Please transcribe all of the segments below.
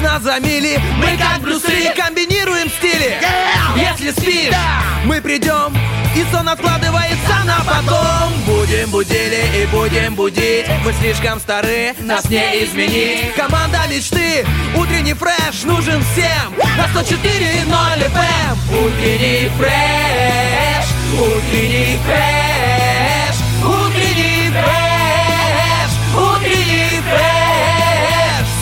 Нас за мили, мы как Брюсы Комбинируем стили, если спишь Мы придем, и сон откладывается на потом. Будем будили и будем будить. Мы слишком стары, нас не изменить. Команда мечты, утренний фреш нужен всем. На 104.0 FM Утренний фреш, утренний фреш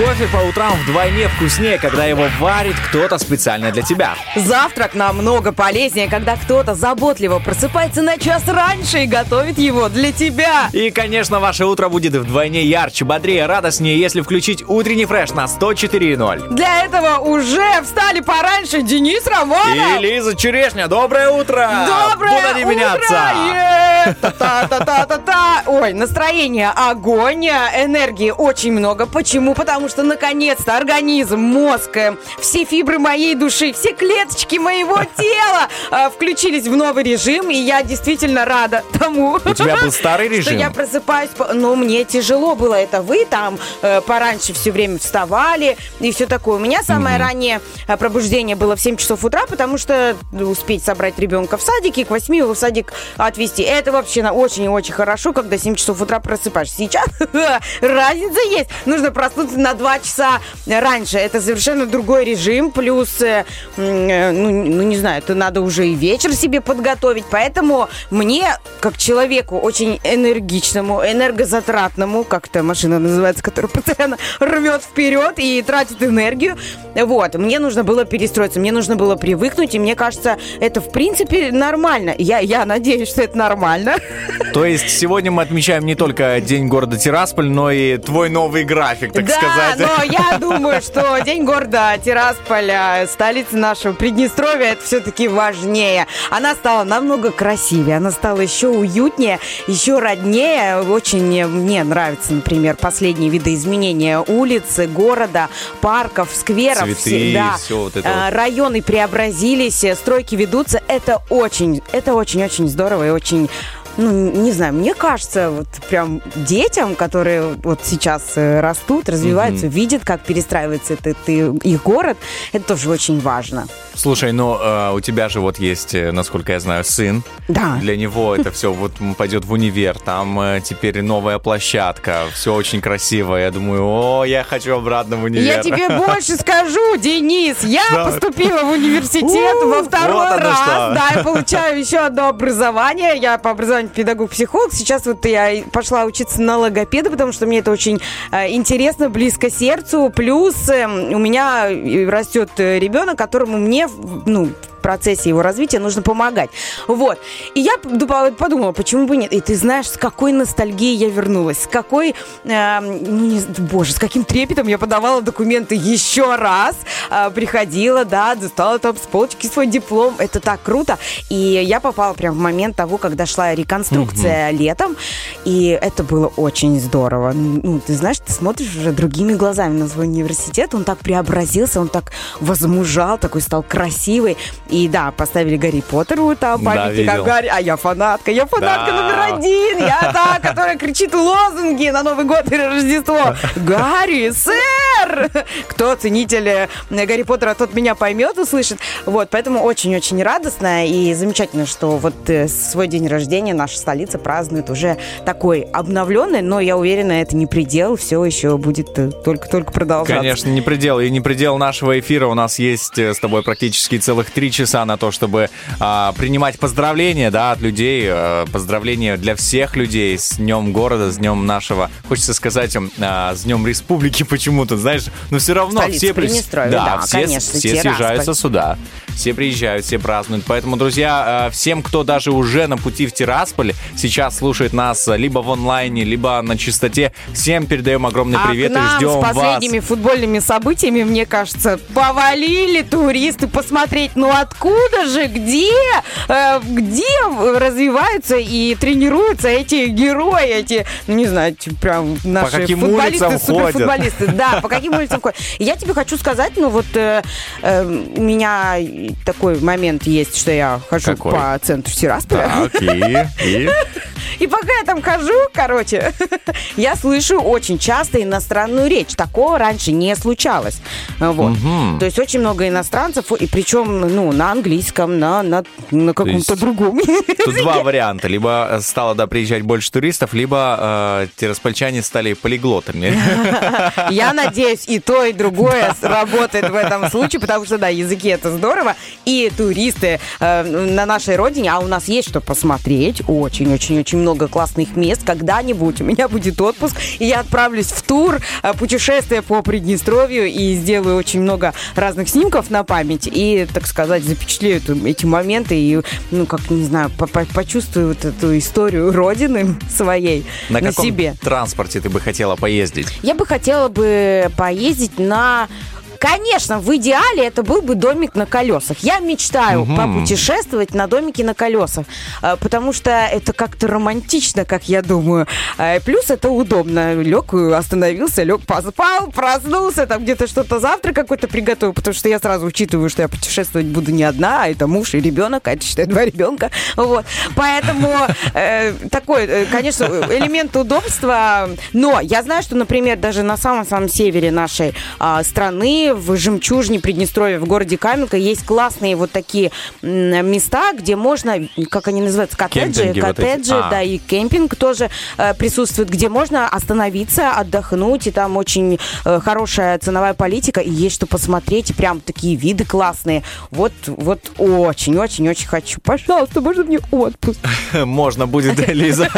Кофе по утрам вдвойне вкуснее, когда его варит кто-то специально для тебя. Завтрак намного полезнее, когда кто-то заботливо просыпается на час раньше и готовит его для тебя. И, конечно, ваше утро будет вдвойне ярче, бодрее, радостнее, если включить утренний фреш на 104.0. Для этого уже встали пораньше Денис Романов. И Лиза Черешня, доброе утро! Доброе Буду не утро! меняться! Е! Та-та-та-та-та-та! Ой, настроение огонь, энергии очень много. Почему? Потому что наконец-то организм, мозг, э, все фибры моей души, все клеточки моего тела э, включились в новый режим, и я действительно рада тому. У тебя был старый Что режим? я просыпаюсь, но мне тяжело было. Это вы там э, пораньше все время вставали и все такое. У меня самое раннее пробуждение было в 7 часов утра, потому что успеть собрать ребенка в садике, к 8 его в садик отвезти. Это вообще на- очень и очень хорошо, когда 7 часов утра просыпаешься. Сейчас разница есть. Нужно проснуться на 2 часа раньше. Это совершенно другой режим. Плюс, э, э, ну, ну, не знаю, это надо уже и вечер себе подготовить. Поэтому мне, как человеку очень энергичному, энергозатратному, как это машина называется, которая постоянно рвет вперед и тратит энергию, вот, мне нужно было перестроиться, мне нужно было привыкнуть, и мне кажется, это в принципе нормально. Я, я надеюсь, что это нормально. То есть сегодня мы отмечаем не только День города Тирасполь, но и твой новый график, так да, сказать. Но я думаю, что День города Тирасполя, столицы нашего Приднестровья, это все-таки важнее. Она стала намного красивее, она стала еще уютнее, еще роднее. Очень мне нравятся, например, последние видоизменения улиц, города, парков, скверов. Цветы, Все- да. всё вот это А, вот. Районы преобразились, стройки ведутся. Это очень, это очень-очень здорово и очень ну, не знаю, мне кажется, вот прям детям, которые вот сейчас э, растут, развиваются, видят, как перестраивается этот и- их город, это тоже очень важно. Слушай, ну э, у тебя же вот есть, э, насколько я знаю, сын. Да. Для него это все вот пойдет в универ, там э, теперь новая площадка, все очень красиво. Я думаю, о, я хочу обратно в универ. Я тебе больше скажу, Денис, я поступила в университет во второй раз. Да, я получаю еще одно образование. Я по образованию педагог-психолог. Сейчас вот я пошла учиться на логопеда, потому что мне это очень э, интересно, близко сердцу. Плюс э, у меня э, растет э, ребенок, которому мне, ну, процессе его развития нужно помогать. Вот. И я ду- подумала, почему бы нет. И ты знаешь, с какой ностальгией я вернулась, с какой, э, ну, не боже, с каким трепетом я подавала документы еще раз, э, приходила, да, достала там с полочки свой диплом. Это так круто. И я попала прям в момент того, когда шла реконструкция летом, и это было очень здорово. Ну, ты знаешь, ты смотришь уже другими глазами на свой университет, он так преобразился, он так возмужал, такой стал красивый. И да, поставили Гарри Поттеру там Да, памятник о видел. Гарри. А я фанатка, я фанатка Да. номер один. Я та, которая кричит лозунги на Новый год и Рождество. Гарри, сэр! Кто ценитель э, Гарри Поттера, тот меня поймет, услышит. Вот, поэтому очень-очень радостно и замечательно, что вот э, свой день рождения наша столица празднует уже такой обновленный, но я уверена, это не предел, все еще будет э, только-только продолжаться. Конечно, не предел. И не предел нашего эфира. У нас есть э, с тобой практически целых три часа на то, чтобы а, принимать поздравления да, от людей. э, поздравления для всех людей с Днем города, с Днем нашего, хочется сказать, а, с Днем Республики почему-то, знаешь. Но все равно Столица все, при- Приднестровья, да, да, все, конечно, все съезжаются сюда. Все приезжают, все празднуют. Поэтому, друзья, э, всем, кто даже уже на пути в Тирасполь, сейчас слушает нас либо в онлайне, либо на чистоте, всем передаем огромный А привет и ждем с вас. последними футбольными событиями, мне кажется, повалили туристы посмотреть, ну откуда же, где, э, где развиваются и тренируются эти герои, эти, ну не знаю, прям наши каким футболисты, суперфутболисты. Да, по каким улицам ходят. Я тебе хочу сказать, ну вот э, меня такой момент есть, что я хожу Какой? по центру Тирасполя. Так, и, и? И пока я там хожу, короче, я слышу очень часто иностранную речь. Такого раньше не случалось. Вот. То есть очень много иностранцев, и причем, ну, на английском, на, на, на каком-то другом. Тут два варианта. Либо стало, да, приезжать больше туристов, либо э, тираспольчане стали полиглотами. Я надеюсь, и то, и другое работает в этом случае, потому что, да, языки это здорово, и туристы э, на нашей родине, а у нас есть что посмотреть, очень-очень-очень много классных мест. Когда-нибудь у меня будет отпуск, и я отправлюсь в тур, э, путешествие по Приднестровью, и сделаю очень много разных снимков на память, и, так сказать, запечатлею эти моменты, и, ну, как, не знаю, по- по- почувствую вот эту историю родины своей На на каком себе. транспорте ты бы хотела поездить? Я бы хотела бы поездить на... Конечно, в идеале это был бы домик на колесах. Я мечтаю попутешествовать на домике на колесах, э, потому что это как-то романтично, как я думаю. Э, Плюс это удобно. Лег, остановился, лег, поспал, проснулся, там где-то что-то завтра какой-то приготовил, потому что я сразу учитываю, что я путешествовать буду не одна, а это муж и ребенок, а это, считай, два ребенка. Вот. Поэтому э, такой, э, конечно, элемент удобства. Но я знаю, что, например, даже на самом-самом севере нашей а, страны, в жемчужине Приднестровья, в городе Каменка, есть классные вот такие места, где можно, как они называются, коттеджи, Кемпинги вот эти. коттеджи, А. да, и кемпинг тоже э, присутствует, где можно остановиться, отдохнуть, и там очень э, хорошая ценовая политика, и есть что посмотреть, и прям такие виды классные. Вот, вот очень-очень-очень хочу. Пожалуйста, можно мне отпуск? Можно будет, Лиза,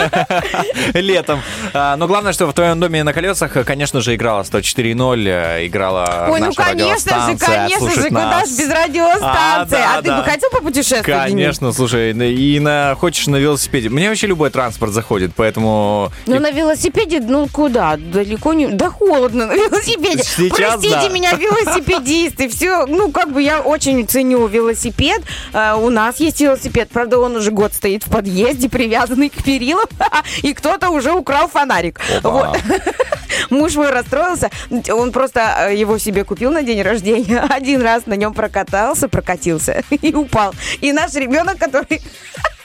летом. А, Но главное, что в твоем доме на колесах, конечно же, играла 104.0, э, играла Ой, ну наша конечно же, конечно же, куда нас. ж без радиостанции? А, А, да, ты да. бы хотел попутешествовать? Денис? Конечно, слушай, и на хочешь на велосипеде. Мне вообще любой транспорт заходит, поэтому... Ну, на велосипеде, ну, куда? Далеко не... Да холодно на велосипеде. Сейчас Простите да. меня, велосипедисты. Все, ну, как бы я очень ценю велосипед. Э, у нас есть велосипед. Правда, он уже год стоит в подъезде, привязанный к перилам. И кто-то уже украл фонарик. Опа. Вот. Муж мой расстроился. Он просто э, его себе купил на день рождения. Один раз на нем прокатался, прокатился и упал. И наш ребенок, который...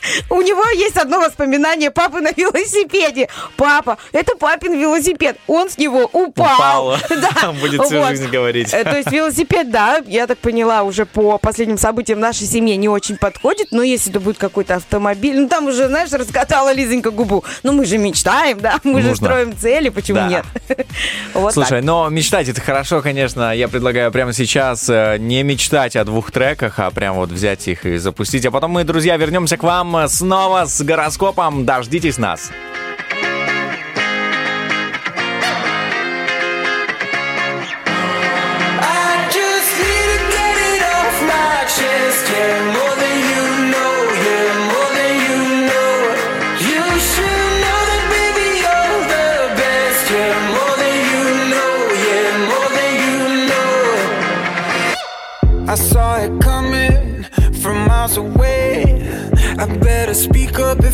У него есть одно воспоминание папы на велосипеде. Папа, это папин велосипед. Он с него упал. Упал. Да. Будет всю Вот. жизнь говорить. Э, То есть велосипед, да, я так поняла, уже по последним событиям нашей семье не очень подходит. Но если это будет какой-то автомобиль, ну там уже, знаешь, раскатала Лизонька губу. Ну мы же мечтаем, да, мы же Нужно. строим цели, почему Да. нет? Вот Слушай, так. но мечтать это хорошо, конечно. Я предлагаю прямо сейчас э, не мечтать о двух треках, а прям вот взять их и запустить. А потом мы, друзья, вернемся к вам снова с гороскопом. Дождитесь нас.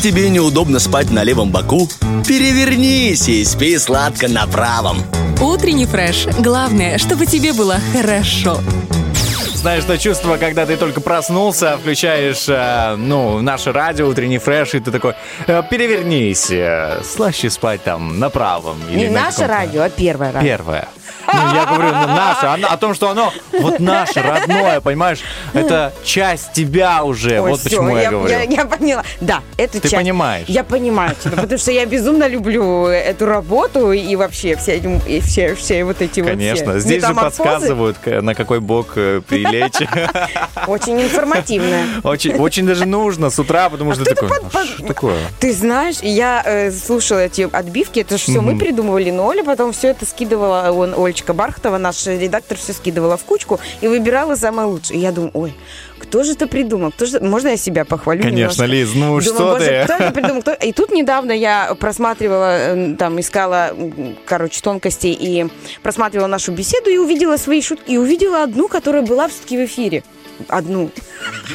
тебе неудобно спать на левом боку, перевернись и спи сладко на правом. Утренний фреш. Главное, чтобы тебе было хорошо. Знаешь, то чувство, когда ты только проснулся, включаешь, э, ну, наше радио, утренний фреш, и ты такой, э, перевернись, э, слаще спать там на правом. или Не на наше каком-то- радио, а первое радио. Первое. Ну, я говорю, ну, наше, оно- о том, что оно вот наше, родное, понимаешь? Это часть тебя уже, Ой, вот всё, почему я, я, говорю. я- я поняла. Да, это Ты часть. понимаешь. Я понимаю тебя, потому что я безумно люблю эту работу и вообще все, эти- и все, все вот эти Конечно, вот все здесь же подсказывают, на какой бок э, прилечь. Очень информативная. Очень, очень даже нужно с утра, потому что это такой, под- «А что такое? Ты знаешь, я э, слушала эти отбивки, это же все мы придумывали, но Оля потом все это скидывала, он, Олечка Бархатова, наш редактор, все скидывала в кучку и выбирала самое лучшее. И я думаю, ой, кто же это придумал? Кто же... Можно я себя похвалю Конечно, немножко? Лиз, ну Думаю, что боже, ты? кто это придумал? Кто- И тут недавно я просматривала, там, искала, короче, тонкости и просматривала нашу беседу и увидела свои шутки. И увидела одну, которая была все-таки в эфире. Одну.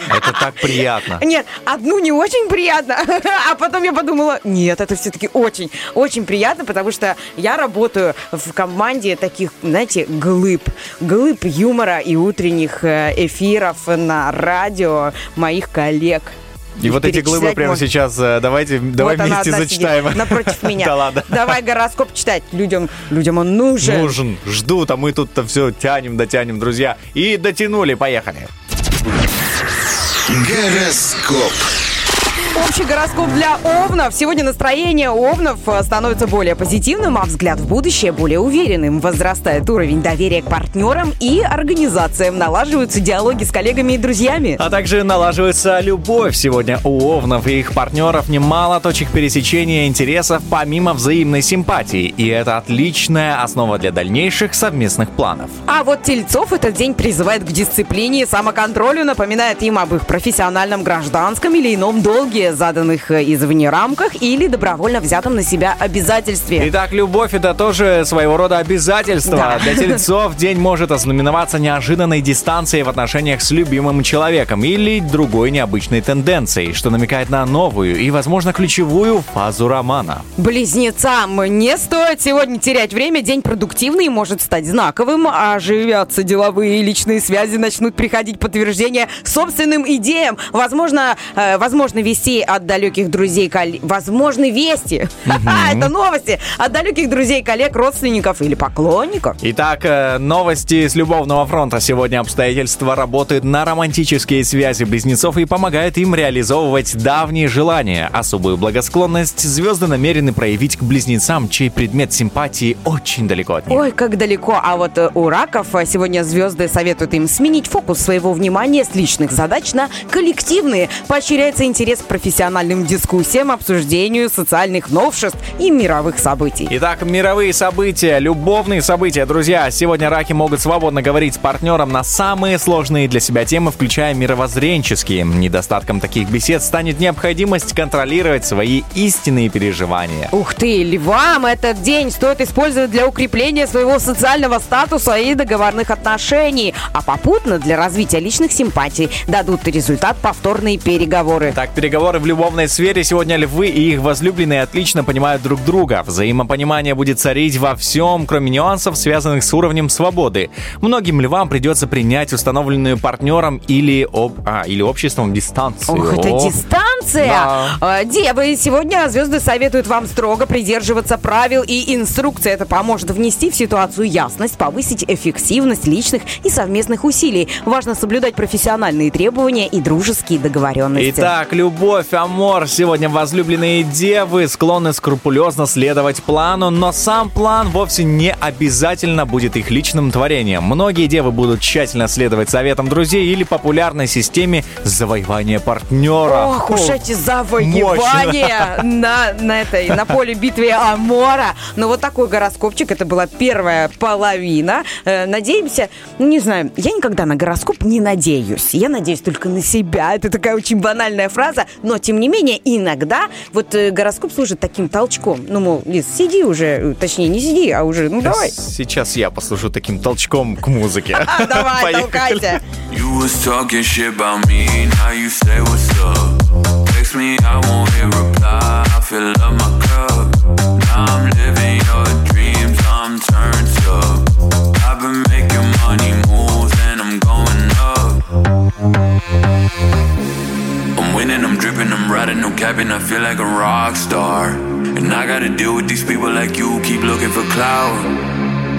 Это так приятно. Нет, одну не очень приятно, а потом я подумала, нет, это все-таки очень, очень приятно, потому что я работаю в команде таких, знаете, глыб, глыб юмора и утренних э, эфиров на радио моих коллег. И вот эти глыбы прямо можно. сейчас, э, давайте, давай Вот вместе зачитаем. сидит напротив меня. Да ладно. Давай гороскоп читать. Людям, людям он нужен. Нужен, ждут, а мы тут-то все тянем, дотянем, друзья. И дотянули, поехали. Гороскоп. Общий гороскоп для овнов. Сегодня настроение овнов э, становится более позитивным, а взгляд в будущее более уверенным. Возрастает уровень доверия к партнерам и организациям. Налаживаются диалоги с коллегами и друзьями. А также налаживается любовь. Сегодня у Овнов и их партнеров немало точек пересечения интересов помимо взаимной симпатии. И это отличная основа для дальнейших совместных планов. А вот тельцов этот день призывает к дисциплине и самоконтролю, напоминает им об их профессиональном, гражданском или ином долге, заданных э, извне рамках или добровольно взятом на себя обязательстве. Итак, любовь это тоже своего рода обязательство. Да. Для тельцов день может ознаменоваться неожиданной дистанцией в отношениях с любимым человеком или другой необычной тенденцией, что намекает на новую и, возможно, ключевую фазу романа. Близнецам не стоит сегодня терять время. День продуктивный может стать знаковым. Оживятся деловые и личные связи, начнут приходить подтверждения собственным идеям. Возможно, э, возможно вести от далеких друзей, коллег. Возможны вести. Это новости от далеких друзей, коллег, родственников или поклонников. Итак, э, новости с любовного фронта. Сегодня обстоятельства работают на романтические связи близнецов и помогают им реализовывать давние желания. Особую благосклонность звезды намерены проявить к близнецам, чей предмет симпатии очень далеко от них. Ой, как далеко. А вот э, у раков э, сегодня звезды советуют им сменить фокус своего внимания с личных задач на коллективные. Поощряется интерес к профессиональным дискуссиям, обсуждению социальных новшеств и мировых событий. Итак, мировые события, любовные события, друзья. Сегодня раки могут свободно говорить с партнером на самые сложные для себя темы, включая мировоззренческие. Недостатком таких бесед станет необходимость контролировать свои истинные переживания. Ух ты, львам этот день стоит использовать для укрепления своего социального статуса и договорных отношений, а попутно для развития личных симпатий дадут результат повторные переговоры. Так, переговоры в любовной сфере сегодня львы и их возлюбленные отлично понимают друг друга. Взаимопонимание будет царить во всем, кроме нюансов, связанных с уровнем свободы. Многим львам придется принять установленную партнером или, об... а, или обществом дистанцию. Ох, это дистанция! Да. А, Девы, сегодня звезды советуют вам строго придерживаться правил и инструкций. Это поможет внести в ситуацию ясность, повысить эффективность личных и совместных усилий. Важно соблюдать профессиональные требования и дружеские договоренности. Итак, любовь, амор. Сегодня возлюбленные девы склонны скрупулезно следовать плану, но сам план вовсе не обязательно будет их личным творением. Многие девы будут тщательно следовать советам друзей или популярной системе завоевания партнера. Ох уж эти завоевания на, на, этой, на поле битвы Амора. Ну, вот такой гороскопчик. Это была первая половина. Э, надеемся, не знаю, я никогда на гороскоп не надеюсь. Я надеюсь только на себя. Это такая очень банальная фраза. Но, тем не менее, иногда вот э, гороскоп служит таким толчком. Ну, мол, Лиз, сиди уже. э, Точнее, не сиди, а уже, ну, давай. Сейчас я послужу таким толчком к музыке. А, Давай, толкайся. You was talking shit about me, now you say what's up. Text me, I won't hit reply. I fill up my cup. Now I'm living your dreams, I'm turned up. I've been making money moves and I'm going up. I'm winning, I'm dripping, I'm riding, no capping. I feel like a rock star. And I gotta deal with these people like you, keep looking for clout.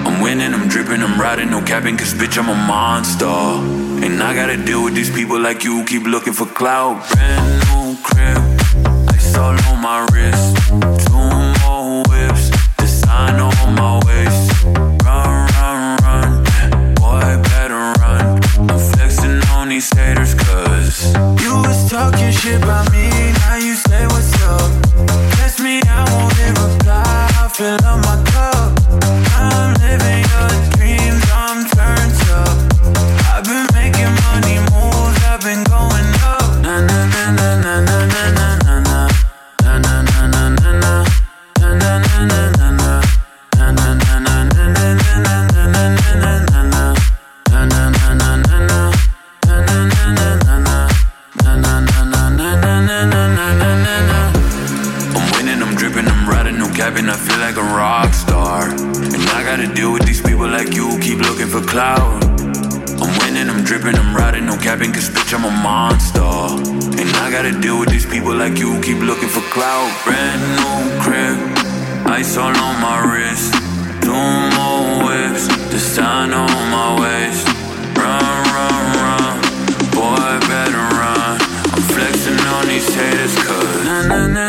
I'm winning, I'm dripping, I'm riding, no capping, cause bitch, I'm a monster. And I gotta deal with these people like you, keep looking for clout. Brand new crib, ice all on my wrist. Two more whips, design on my waist. Run, run, run, boy, better run. I'm flexing on these haters, cause you was talking shit about me, rock star. And I gotta deal with these people like you, keep looking for clout. I'm winning, I'm dripping, I'm riding, no capping, cause bitch, I'm a monster. And I gotta deal with these people like you, keep looking for clout. Brand new crib, ice all on my wrist. Two more whips, design on my waist. Run, run, run, boy, better run. I'm flexing on these haters, cause na na na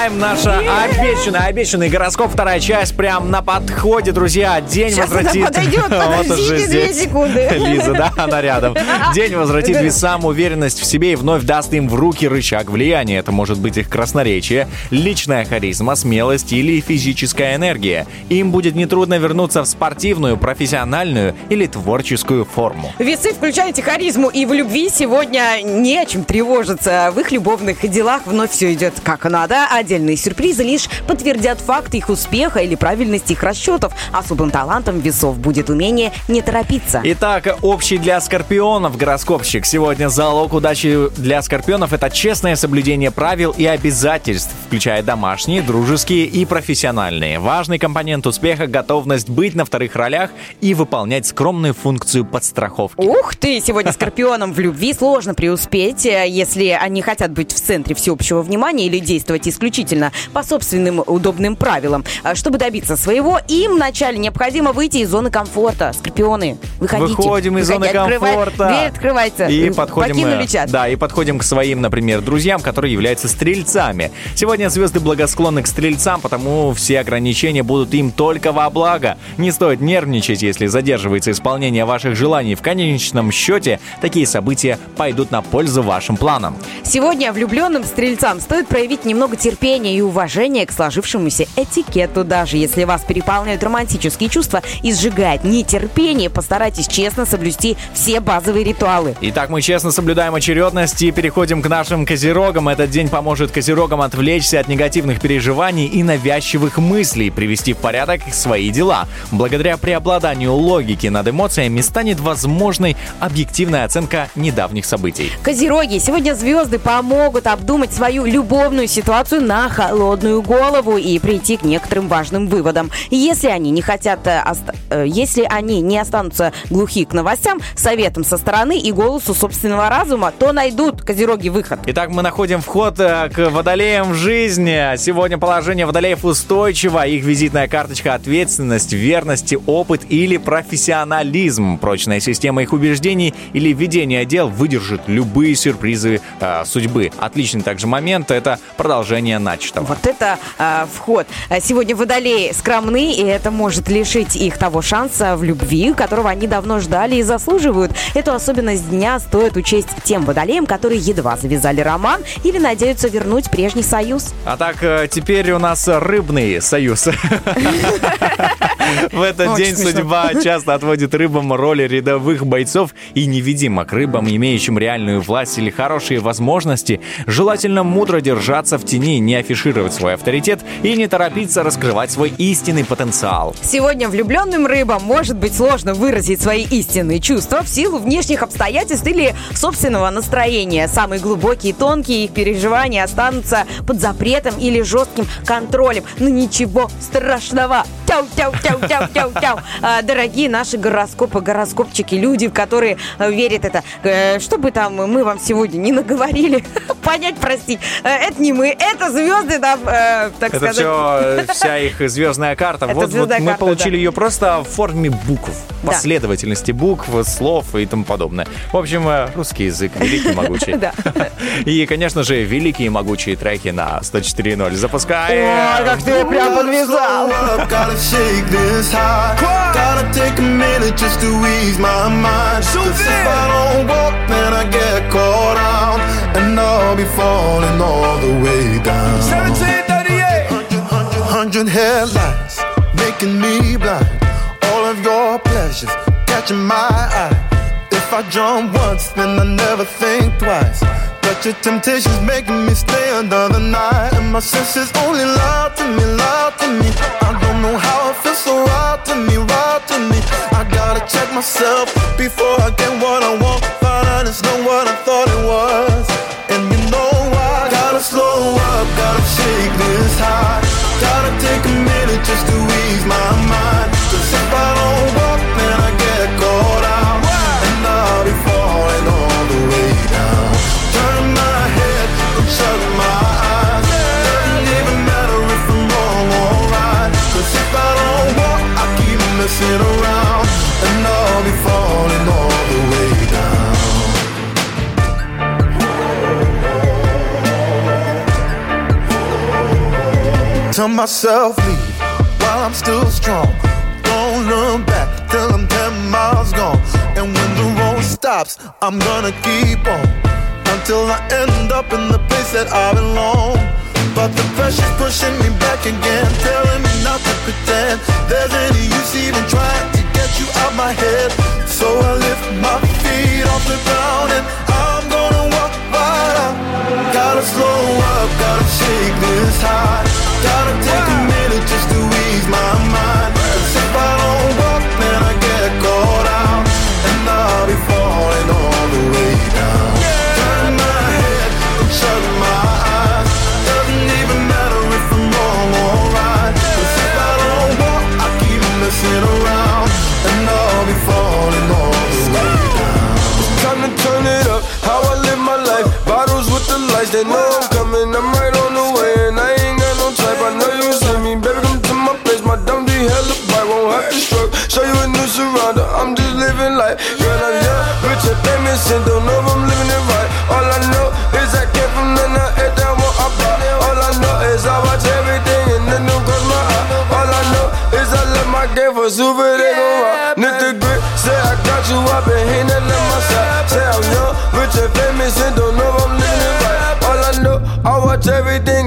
Time, наша API обещанный, обещанный гороскоп. Вторая часть прям на подходе, друзья. День Сейчас возвратит... она подойдет, Вот подождите уже две секунды. Лиза, да, она рядом. День возвратит весам уверенность в себе и вновь даст им в руки рычаг влияния. Это может быть их красноречие, личная харизма, смелость или физическая энергия. Им будет нетрудно вернуться в спортивную, профессиональную или творческую форму. Весы, включайте харизму, и в любви сегодня не о чем тревожиться. В их любовных делах вновь все идет как надо, отдельные сюрпризы лишь подтвердят факт их успеха или правильность их расчетов. Особым талантом весов будет умение не торопиться. Итак, общий для скорпионов гороскопщик. Сегодня залог удачи для скорпионов – это честное соблюдение правил и обязательств, включая домашние, дружеские и профессиональные. Важный компонент успеха – готовность быть на вторых ролях и выполнять скромную функцию подстраховки. Ух ты! Сегодня скорпионам в любви сложно преуспеть, э, если они хотят быть в центре всеобщего внимания или действовать исключительно по собственным удобным правилам. А Чтобы добиться своего, им вначале необходимо выйти из зоны комфорта. Скорпионы, выходите. Выходим из зоны открывай- комфорта. Дверь открывается. И подходим, Покинули э, чат. да, и подходим к своим, например, друзьям, которые являются стрельцами. Сегодня звезды благосклонны к стрельцам, потому все ограничения будут им только во благо. Не стоит нервничать, если задерживается исполнение ваших желаний. В конечном счете, такие события пойдут на пользу вашим планам. Сегодня влюбленным стрельцам стоит проявить немного терпения и уважения к сложившемуся этикету. Даже если вас переполняют романтические чувства и сжигает нетерпение, постарайтесь честно соблюсти все базовые ритуалы. Итак, мы честно соблюдаем очередность и переходим к нашим козерогам. Этот день поможет козерогам отвлечься от негативных переживаний и навязчивых мыслей, привести в порядок свои дела. Благодаря преобладанию логики над эмоциями станет возможной объективная оценка недавних событий. Козероги, сегодня звезды помогут обдумать свою любовную ситуацию на холодную голову и прийти к некоторым важным выводам. Если они не хотят, э, э, если они не останутся глухи к новостям, советам со стороны и голосу собственного разума, то найдут козероги выход. Итак, мы находим вход э, к водолеям в жизни. Сегодня положение водолеев устойчиво. Их визитная карточка – ответственность, верность, опыт или профессионализм. Прочная система их убеждений или ведение дел выдержит любые сюрпризы э, судьбы. Отличный также момент – это продолжение начатого. Вот это а, вход. А Сегодня водолеи скромны, и это может лишить их того шанса в любви, которого они давно ждали и заслуживают. Эту особенность дня стоит учесть тем водолеям, которые едва завязали роман или надеются вернуть прежний союз. А так, э, теперь у нас рыбный союз. В этот день судьба часто отводит рыбам роли рядовых бойцов и невидимок рыбам, имеющим реальную власть или хорошие возможности, желательно мудро держаться в тени, не афишировать свой авторитет и не торопиться раскрывать свой истинный потенциал. Сегодня влюбленным рыбам может быть сложно выразить свои истинные чувства в силу внешних обстоятельств или собственного настроения. Самые глубокие и тонкие их переживания останутся под запретом или жестким контролем. Но ничего страшного. Тяу-тяу-тяу-тяу-тяу-тяу. А, Дорогие наши гороскопы, гороскопчики, люди, в которые э, верят это. Э, Что бы там мы вам сегодня не наговорили, понять, простить, э, это не мы, это звезды нам, так Это сказать. все, вся их звездная карта. Это Вот, вот звездная мы карта, получили да. ее просто в форме букв, Да. последовательности букв, слов и тому подобное. В общем, э, русский язык великий и могучий. Да. И, конечно же, великие и могучие треки на 104.0. Запускаем! Ой, как ты прям подвязал. Up, gotta shake this high. Gotta take a minute just to ease my mind. Cause if I don't walk, then I get caught out. And I'll be falling all the way down. 1738. Hundred headlights making me blind. All of your pleasures catching my eye. If I jump once, then I never think twice. But your temptation's making me stay another night. And my senses only lie to me, lie to me. I don't know how it feels so right to me, right to me. I gotta check myself before I get what I want. Find out it's not what I thought it was. And you know why? Gotta slow up, gotta shake this high. Gotta take a minute just to ease my mind. Cause if Tell myself leave while I'm still strong. Don't look back till I'm 10 miles gone. And when the road stops, I'm gonna keep on until I end up in the place that I belong. But the pressure's pushing me back again, telling me not to pretend there's any use even trying to get you out my head. So I lift my feet off the ground and I'm gonna walk right out. Gotta slow up, gotta shake this high. Gotta take a minute just to ease my mind. 'Cause if I don't walk, then I get caught out. And I'll be falling all the way down. Turn my head shut bright, won't have to stroke. Show you a new surrounder. I'm just living life. Girl, I'm young, rich and famous, and don't know if I'm living it right. All I know is I came from the night and down what I brought. All I know is I watch everything and then don't cross my eye. All I know is I left my game for super, they gon' rock. Nick the grit, say I got you up and he not left my side. Say I'm young, rich and famous, and don't know if I'm living it right. All I know, I watch everything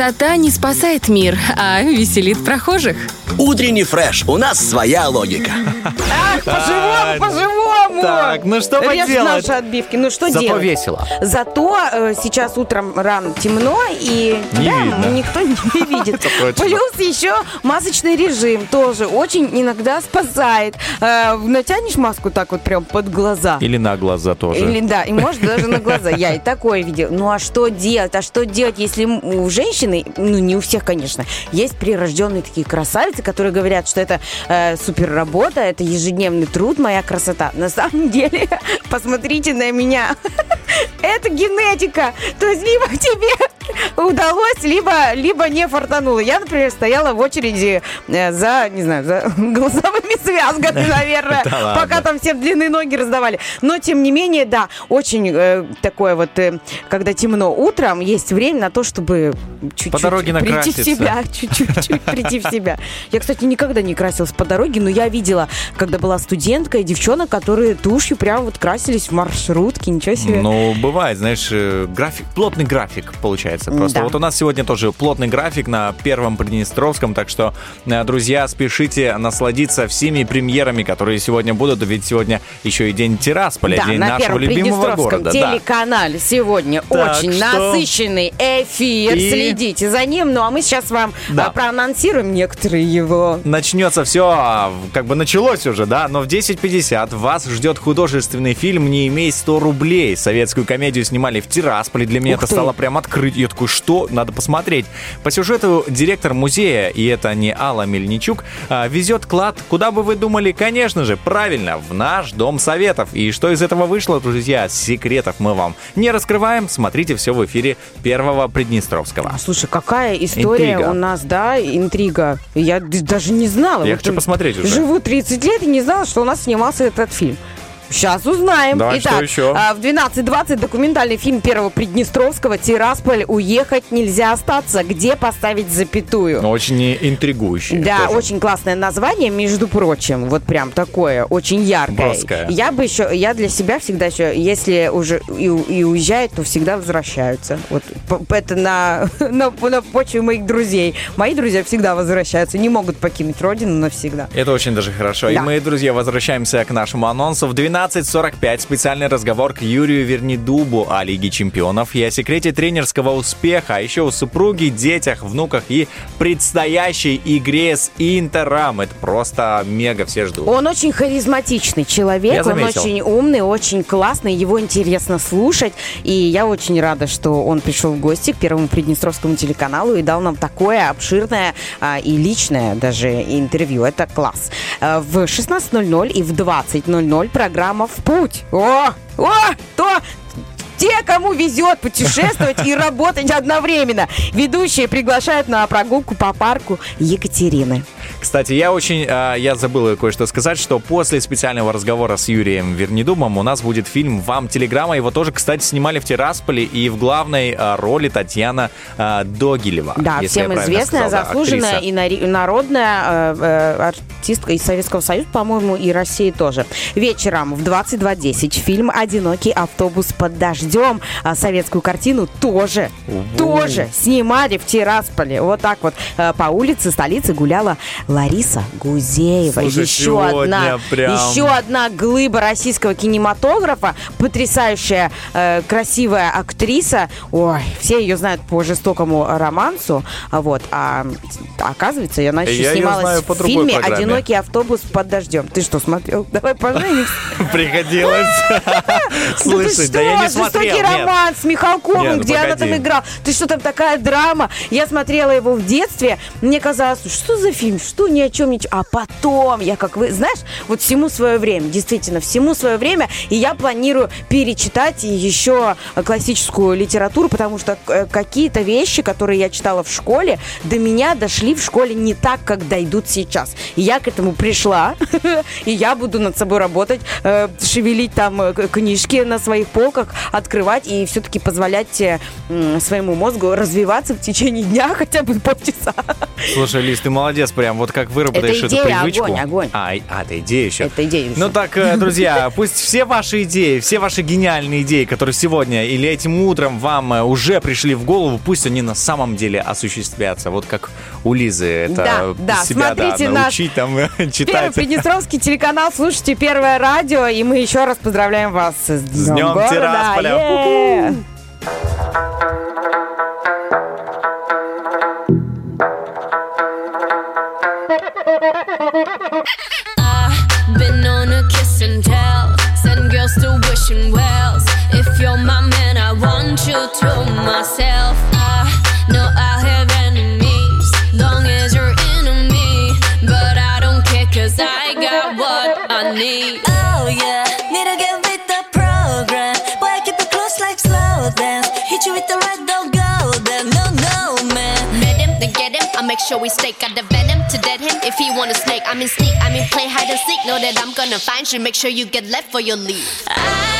красота не спасает мир, а веселит прохожих. Утренний фреш. У нас своя логика. Ах, по-живому, по-живому! Так, ну что Режут поделать? наши отбивки. Ну что Зато делать? весело. Зато э, сейчас утром рано темно, и Не да, видно. никто не видит. Плюс еще масочный режим тоже очень иногда спасает. Э, натянешь маску так вот прям под глаза. Или на глаза тоже. Или да, и может даже на глаза. Я и такое видела. Ну а что делать? А что делать, если у женщины, ну не у всех, конечно, есть прирожденные такие красавицы, которые говорят, что это э, супер работа, это ежедневный труд, моя красота. На самом деле, посмотрите на меня. Это генетика. То есть либо тебе удалось, либо, либо не фартануло. Я, например, стояла в очереди э, за, не знаю, за голосовыми связками, наверное, Да пока там всем длинные ноги раздавали. Но, тем не менее, да, очень э, такое вот, э, когда темно утром, есть время на то, чтобы чуть-чуть По дороге прийти в себя, чуть-чуть чуть прийти в себя. Я, кстати, никогда не красилась по дороге, но я видела, когда была студенткой, девчонок, которые тушью прям вот красились в маршрутке, ничего себе. Ну, бывает, знаешь, э, график, плотный график получается. Просто Да. вот у нас сегодня тоже плотный график на первом Приднестровском, так что, э, друзья, спешите насладиться всеми премьерами, которые сегодня будут, ведь сегодня еще и день Тирасполя, Да, день на нашего первом любимого города. Да. телеканале сегодня Так очень что- насыщенный эфир. И- Следите за ним. Ну, а мы сейчас вам Да. а, проанонсируем некоторые его. Начнется все, как бы началось уже, да, но в 10.50 вас ждет художественный фильм «Не имей 100 рублей». Советскую комедию снимали в Тирасполе. Для меня Ух это ты. стало прям открыть. Я такой, что? Надо посмотреть. По сюжету директор музея, и это не Алла Мельничук, а, везет клад, куда бы вы думали, конечно же, правильно, в наш Дом Советов. И что из этого вышло, друзья, секретов мы вам не раскрываем. Смотрите все в эфире первого Приднестровского. Слушай, какая история Интрига. у нас, да, интрига. Я даже не знала. Я Вот, хочу посмотреть уже. Живу 30 лет и не знала, что у нас снимался этот фильм. Сейчас узнаем. Давай, Итак, что еще? а, в 12.20 документальный фильм первого Приднестровского «Тирасполь. Уехать нельзя остаться». Где поставить запятую? Очень интригующий. Да, тоже. очень классное название, между прочим, вот прям такое, очень яркое. Броское. Я бы еще, я для себя всегда еще, если уже и, и уезжают, то всегда возвращаются. Вот это на, на, на почве моих друзей. Мои друзья всегда возвращаются, не могут покинуть родину навсегда. Это очень даже хорошо. И Да. мы, друзья, возвращаемся к нашему анонсу. В 12.45 специальный разговор к Юрию Вернидубу о Лиге Чемпионов и о секрете тренерского успеха, а еще о супруге, детях, внуках и предстоящей игре с Интером. Это просто мега, все ждут. Он очень харизматичный человек, он очень умный, очень классный, его интересно слушать. И я очень рада, что он пришел в гости к Первому Приднестровскому телеканалу и дал нам такое обширное а, и личное даже интервью. Это класс. А, в 16.00 и в 20.00 программа «В путь». О, о, то те, кому везет путешествовать и работать одновременно. Ведущие приглашают на прогулку по парку Екатерины. Кстати, я очень, а, я забыл кое-что сказать, что после специального разговора с Юрием Вернедумом у нас будет фильм «Вам телеграмма». Его тоже, кстати, снимали в Тирасполе, и в главной а, роли Татьяна а, Догилева. Да, всем известная, сказал, да, заслуженная актриса. и народная артистка из Советского Союза, по-моему, и России тоже. Вечером в 22.10 фильм «Одинокий автобус под дождем». Советскую картину тоже, тоже снимали в Тирасполе. Вот так вот по улице столицы гуляла Лариса Гузеева. Слушай, еще одна, прям- еще одна глыба российского кинематографа, потрясающая, э, красивая актриса. Ой, все ее знают по жестокому романсу. Вот, а оказывается, она еще Я снималась в фильме программе. «Одинокий автобус под дождем». Ты что, смотрел? Давай поженимся. Приходилось слышать. Да я не Жестокий смотрел, нет. роман с Михалковым, ну где она там играла. Ты что, там такая драма? Я смотрела его в детстве. Мне казалось, что за фильм? Что ни о чем, ничего. А потом, я как вы, знаешь, вот всему свое время. Действительно, всему свое время. И я планирую перечитать еще классическую литературу, потому что э, какие-то вещи, которые я читала в школе, до меня дошли в школе не так, как дойдут сейчас. И я к этому пришла, и я буду над собой работать, э, шевелить там э, книжки на своих полках, открывать и все-таки позволять своему мозгу развиваться в течение дня хотя бы полчаса. Слушай, Лиз, ты молодец прям. Вот как выработаешь Это эту идея, привычку. огонь, огонь. А, а, это идея еще. Это идея Ну ещё. так, э, друзья, пусть все ваши идеи, все ваши гениальные идеи, которые сегодня или этим утром вам э, уже пришли в голову, пусть они на самом деле осуществятся. Вот как у Лизы это Да, да, себя да, смотрите наш научить там э, Первый читать. Приднестровский телеканал, слушайте Первое радио, и мы еще раз поздравляем вас с Днем, Днем города. Тирасполя. Е-е-е. Wishing wells. If you're my man, I want you to myself. I know I'll have enemies. Long as you're in me. But I don't care, cause I got what I need. Oh yeah, need to get with the program. Boy, I keep it close like slow dance. Hit you with the red, don't go there. No, no, man. Met him, then get him. I make sure we stay. Got the venom to dead him. If he wanna snake, I'm in sneak. I mean play hide and seek. Know that I'm gonna find you. Make sure you get left for your leave. I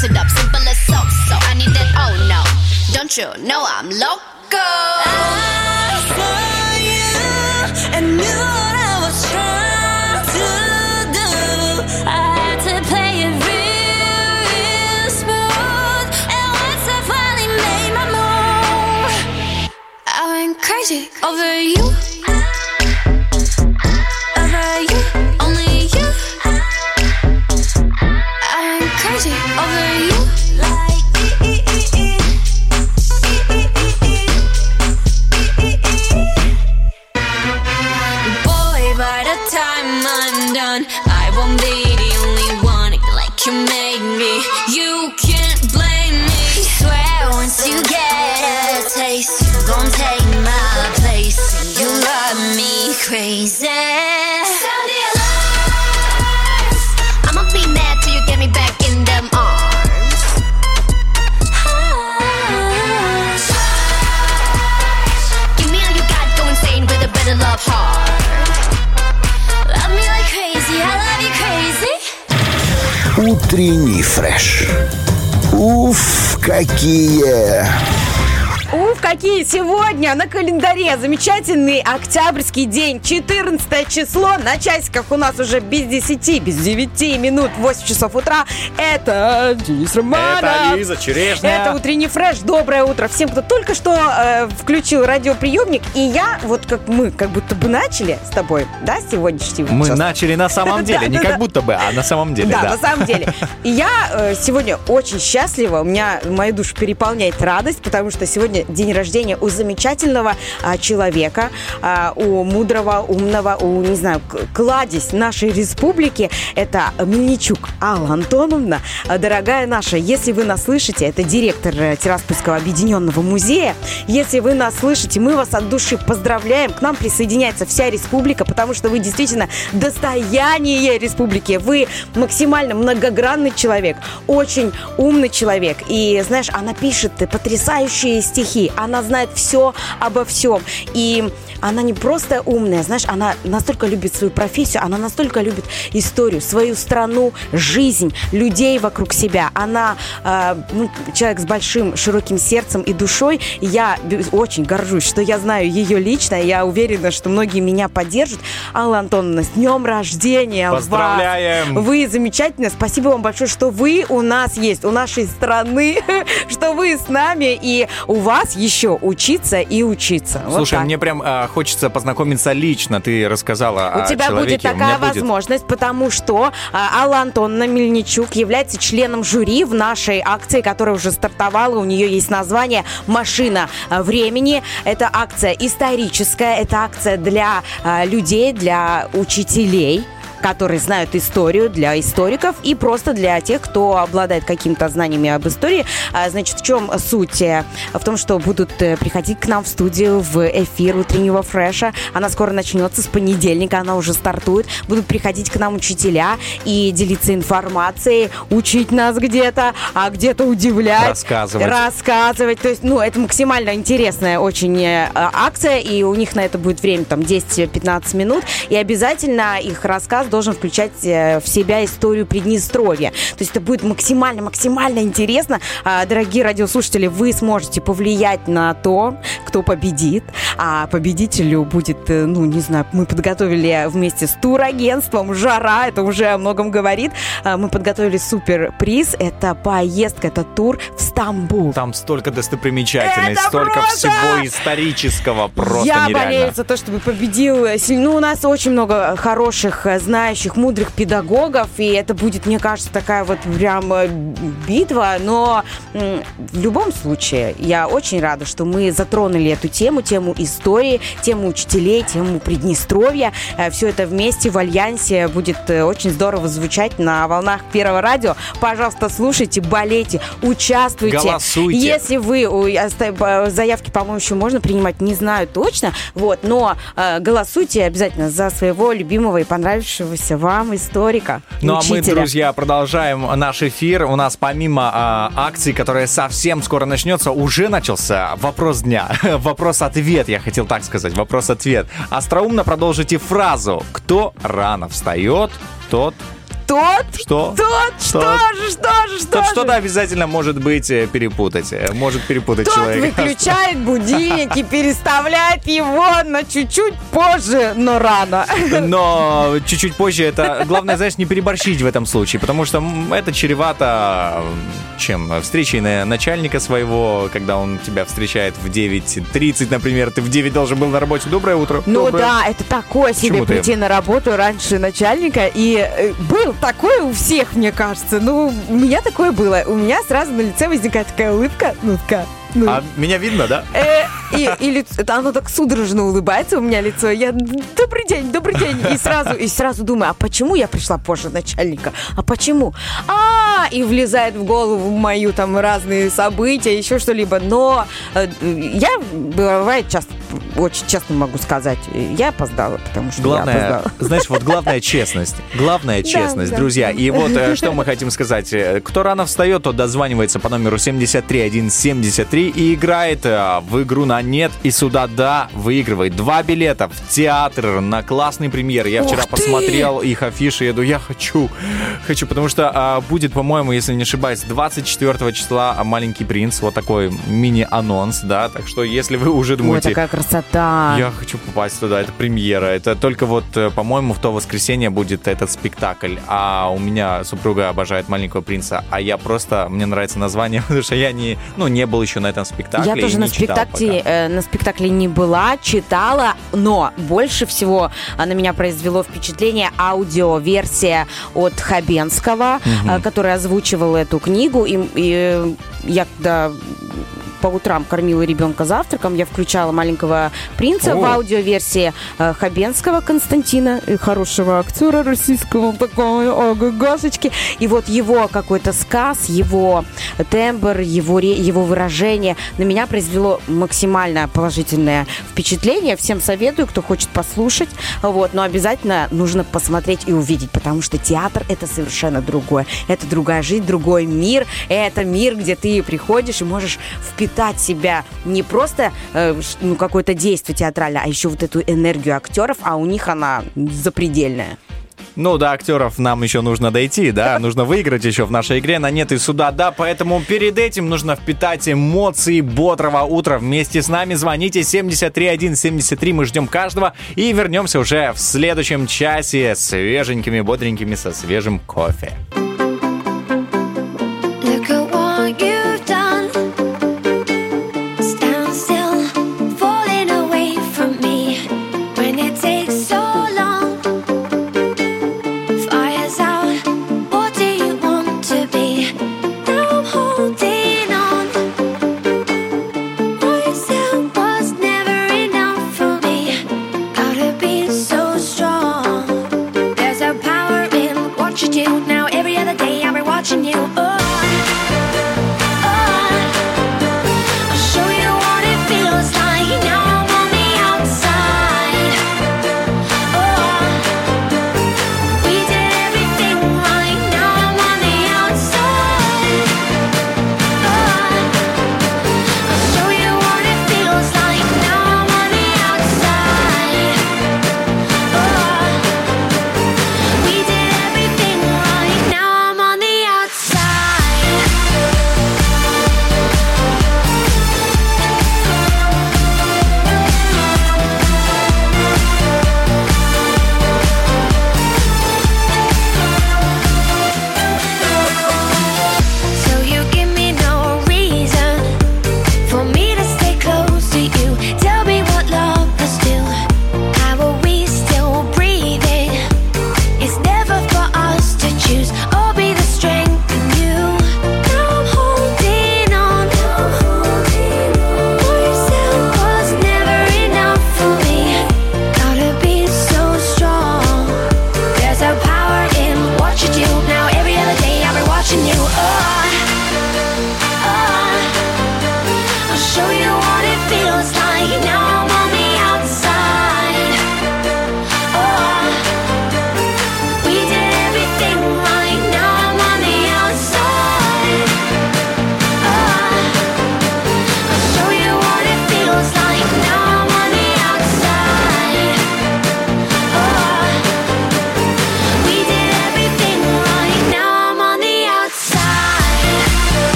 Mess it up. Simple as so. So I need that, oh no. Don't you know I'm loco? I saw you and knew what I was trying to do. I had to play it real, real smooth. And once I finally made my move, I went crazy over you. over you. crazy. Sound the alarms. I'ma be mad till you get me back in them arms. Give me all you got, go insane with a better love heart. Love me like crazy, I love you crazy. Утренний фреш. Уф, какие! Какие сегодня на календаре замечательный октябрьский день, 14 число, на часиках у нас уже без 10, без 9 минут, 8 часов утра. Это Денис Романов. Это Лиза Черешня. Это утренний фреш. Доброе утро всем, кто только что э, включил радиоприемник. И я, вот как мы, как будто бы начали с тобой, да, сегодняшний Мы час. начали на самом деле, не как будто бы, а на самом деле, Да, да. на самом деле. И я э, сегодня очень счастлива, у меня мою душу переполняет радость, потому что сегодня день рождения у замечательного а, человека, а, у мудрого, умного, у, не знаю, кладезь нашей республики. Это Мельничук Алла Антоновна. А, Дорогая наша, если вы нас слышите, это директор э, Тираспольского объединенного музея. Если вы нас слышите, мы вас от души поздравляем. К нам присоединяется вся республика, потому что вы действительно достояние республики. Вы максимально многогранный человек, очень умный человек. И, знаешь, она пишет потрясающие стихи. Она знает все обо всем. И она не просто умная, знаешь, она настолько любит свою профессию, она настолько любит историю, свою страну, жизнь, людей вокруг себя. Она э, ну, человек с большим широким сердцем и душой. И Я очень горжусь, что я знаю ее лично. Я уверена, что многие меня поддержат. Алла Антоновна, с днем рождения! вас! Поздравляем! Вы замечательно. Спасибо вам большое, что вы у нас есть, у нашей страны, что вы с нами, и у вас еще учиться и учиться. Вот Слушай, так. мне прям а, хочется познакомиться лично. Ты рассказала У о тебя человеке. будет такая будет. возможность, потому что а, Алла Антоновна Мельничук является членом жюри в нашей акции, которая уже стартовала. У нее есть название «Машина времени». Это акция историческая, это акция для а, людей, для учителей которые знают историю для историков и просто для тех, кто обладает какими-то знаниями об истории. А, Значит, в чем суть? Э, В том, что будут э, приходить к нам в студию в эфир утреннего фреша. Она скоро начнется с понедельника, она уже стартует. Будут приходить к нам учителя и делиться информацией, учить нас где-то, а где-то удивлять. Рассказывать. Рассказывать. То есть, ну, это максимально интересная очень э, акция, и у них на это будет время там 10-15 минут. И обязательно их рассказ должен включать э, в себя историю Приднестровья. То есть это будет максимально-максимально интересно. А, Дорогие радиослушатели, вы сможете повлиять на то, кто победит. А победителю будет, э, ну, не знаю, мы подготовили вместе с турагентством «Жара», это уже о многом говорит. А, Мы подготовили супер приз. Это поездка, это тур в Стамбул. Там столько достопримечательностей, Это столько просто! всего исторического, просто Я нереально. болею за то, чтобы победил. Ну, у нас очень много хороших, э, знающих, мудрых педагогов, и это будет, мне кажется, такая вот прям э, битва. Но в любом случае, я очень рада, что мы затронули эту тему, тему истории, тему учителей, тему Приднестровья. Все это вместе в Альянсе будет э, очень здорово звучать на волнах Первого радио. Пожалуйста, слушайте, болейте, участвуйте. Голосуйте. Если вы заявки, по-моему, еще можно принимать, не знаю точно, вот, но э, голосуйте обязательно за своего любимого и понравившегося вам историка. Ну а мы, учителя. друзья, продолжаем наш эфир. У нас помимо а, акции, которая совсем скоро начнется, уже начался вопрос дня. Вопрос-ответ, я хотел так сказать. Вопрос-ответ. Остроумно продолжите фразу. Кто рано встает, тот... Тот, Что? тот, что Тот- же, что же, что Тот же? что-то обязательно может быть э, перепутать. э, Может перепутать Тот человека. выключает будильник и переставляет его на чуть-чуть позже, но рано. Но чуть-чуть позже это... Главное, знаешь, не переборщить в этом случае, потому что это чревато чем? Встречей на- начальника своего, когда он тебя встречает в 9.30, например, ты в 9 должен был на работе. Доброе утро. Ну Доброе. да, это такое себе Почему ты? прийти на работу раньше начальника. И э, был такое у всех, мне кажется. Ну, у меня такое было. У меня сразу на лице возникает такая улыбка. Ну, такая, ну, А меня видно, да? Э, и, и лицо- это оно так судорожно улыбается у меня лицо. Я добрый день, добрый день. И сразу, и сразу думаю, а почему я пришла позже начальника? А почему? А, и влезает в голову мою там разные события, еще что-либо. Но э, я, бывает часто, очень честно могу сказать, я опоздала, потому что я Главное, опоздала. знаешь, вот главная честность. Главная честность, да. друзья. И вот э, что мы хотим сказать. Э, Кто рано встает, тот дозванивается по номеру 73173 и играет в игру на нет и сюда да выигрывает два билета в театр на классный премьер. Я вчера Ух ты! посмотрел их афиши, я думаю, я хочу, хочу, потому что а, будет, по-моему, если не ошибаюсь, 24 числа «Маленький принц». Вот такой мини-анонс, да. Так что, если вы уже Ой, думаете... такая красота. Я хочу попасть туда, это премьера. Это только вот, э, по-моему, в то воскресенье будет этот спектакль. А у меня супруга обожает «Маленького принца», а я просто, мне нравится название, потому что я не, ну, не был еще на этом спектакле. Я тоже на спектакле, э, на спектакле не была, читала, но больше всего а, на меня произвело впечатление аудиоверсия от Хабенского, э, который озвучивал эту книгу. И, и, э, я когда по утрам кормила ребенка завтраком, я включала маленького принца О. в аудиоверсии э, Хабенского Константина, э, хорошего актера российского, такого ОГГшечки. И вот его какой-то сказ, его тембр, его, его выражение на меня произвело максимально положительное впечатление. Всем советую, кто хочет послушать. Вот, но обязательно нужно посмотреть и увидеть, потому что театр это совершенно другое. Это другая жизнь, другой мир. Это мир, где ты приходишь и можешь впитать себя не просто э, ну, какое-то действие театральное, а еще вот эту энергию актеров, а у них она запредельная. Ну, до актеров нам еще нужно дойти, да, нужно выиграть еще в нашей игре на нет и сюда, да, поэтому перед этим нужно впитать эмоции бодрого утра вместе с нами. Звоните 73173, мы ждем каждого и вернемся уже в следующем часе свеженькими, бодренькими, со свежим кофе.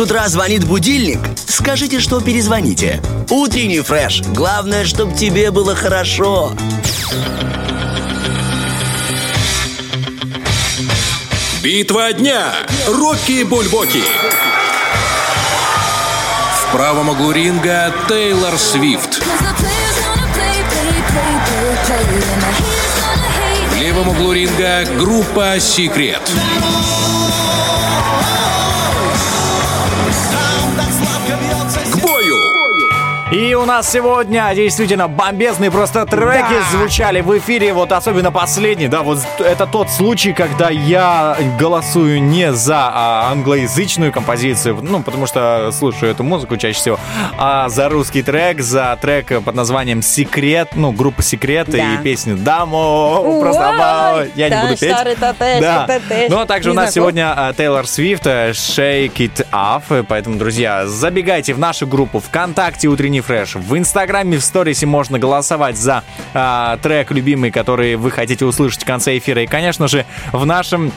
С утра звонит будильник, скажите, что перезвоните. Утренний фреш. Главное, чтобы тебе было хорошо. Битва дня. Рокки Бульбоки. В правом углу ринга Тейлор Свифт. В левом углу ринга группа Секрет. К И у нас сегодня действительно бомбезные просто треки Да. звучали в эфире, вот особенно последний, да, вот это тот случай, когда я голосую не за а, англоязычную композицию, ну, потому что слушаю эту музыку чаще всего, а за русский трек, за трек под названием «Секрет», ну, группа «Секрет» Да. и песню «Дамо», просто Ой, «Дамо». я не буду петь. Да. Ну, а также у нас сегодня а, Тейлор Свифт э, Shake It Off. Поэтому, друзья, забегайте в нашу группу ВКонтакте Утренний Фреш. В Инстаграме в сторисе можно голосовать за а, трек любимый, который вы хотите услышать в конце эфира. И, конечно же, в нашем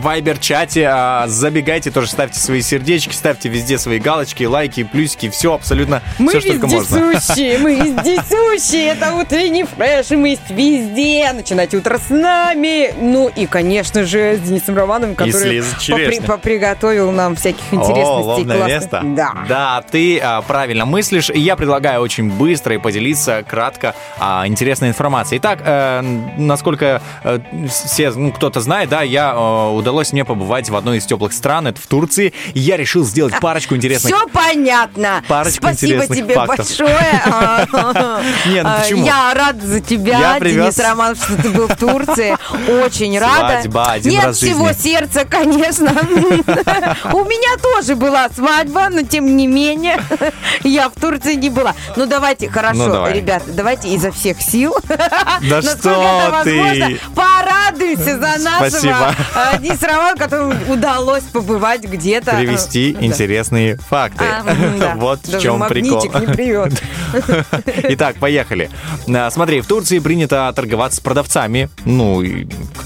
Вайбер-чате. а, забегайте, тоже ставьте свои сердечки, ставьте везде свои галочки, лайки, плюсики, все абсолютно, Мы все, что только можно. вездесущие, мы вездесущие, это утренний фреш, и мы есть везде. Начинайте утро с нами. Ну и, конечно же, с Денисом Романовым, который попри- поприготовил нам всяких О, интересностей. классных. место. Да. Да, ты а, правильно мыслишь. И я предлагаю очень быстро и поделиться кратко а, интересной информацией. Итак, э, насколько э, все, ну, кто-то знает, да, я э, удалось мне побывать в одной из теплых стран, это в Турции. И я решил сделать парочку интересных... Все понятно. Парочку Спасибо интересных тебе фактов. большое. А, Не, ну а, почему? Я рада за тебя, Денис Романов, что ты был в Турции. Очень рада. Свадьба один Нет раз всего сердца, конечно. У меня тоже была свадьба, но тем не менее я в Турции не была. Ну давайте, Ну, хорошо, давай. ребята, давайте изо всех сил. Да что ты? Порадуемся за нашего Спасибо. Дениса Романова, которому удалось побывать где-то. Привести да. интересные факты. А, да. Вот в Даже чем прикол. Итак, поехали. А, Смотри, в Турции принято торговаться с продавцами. Ну,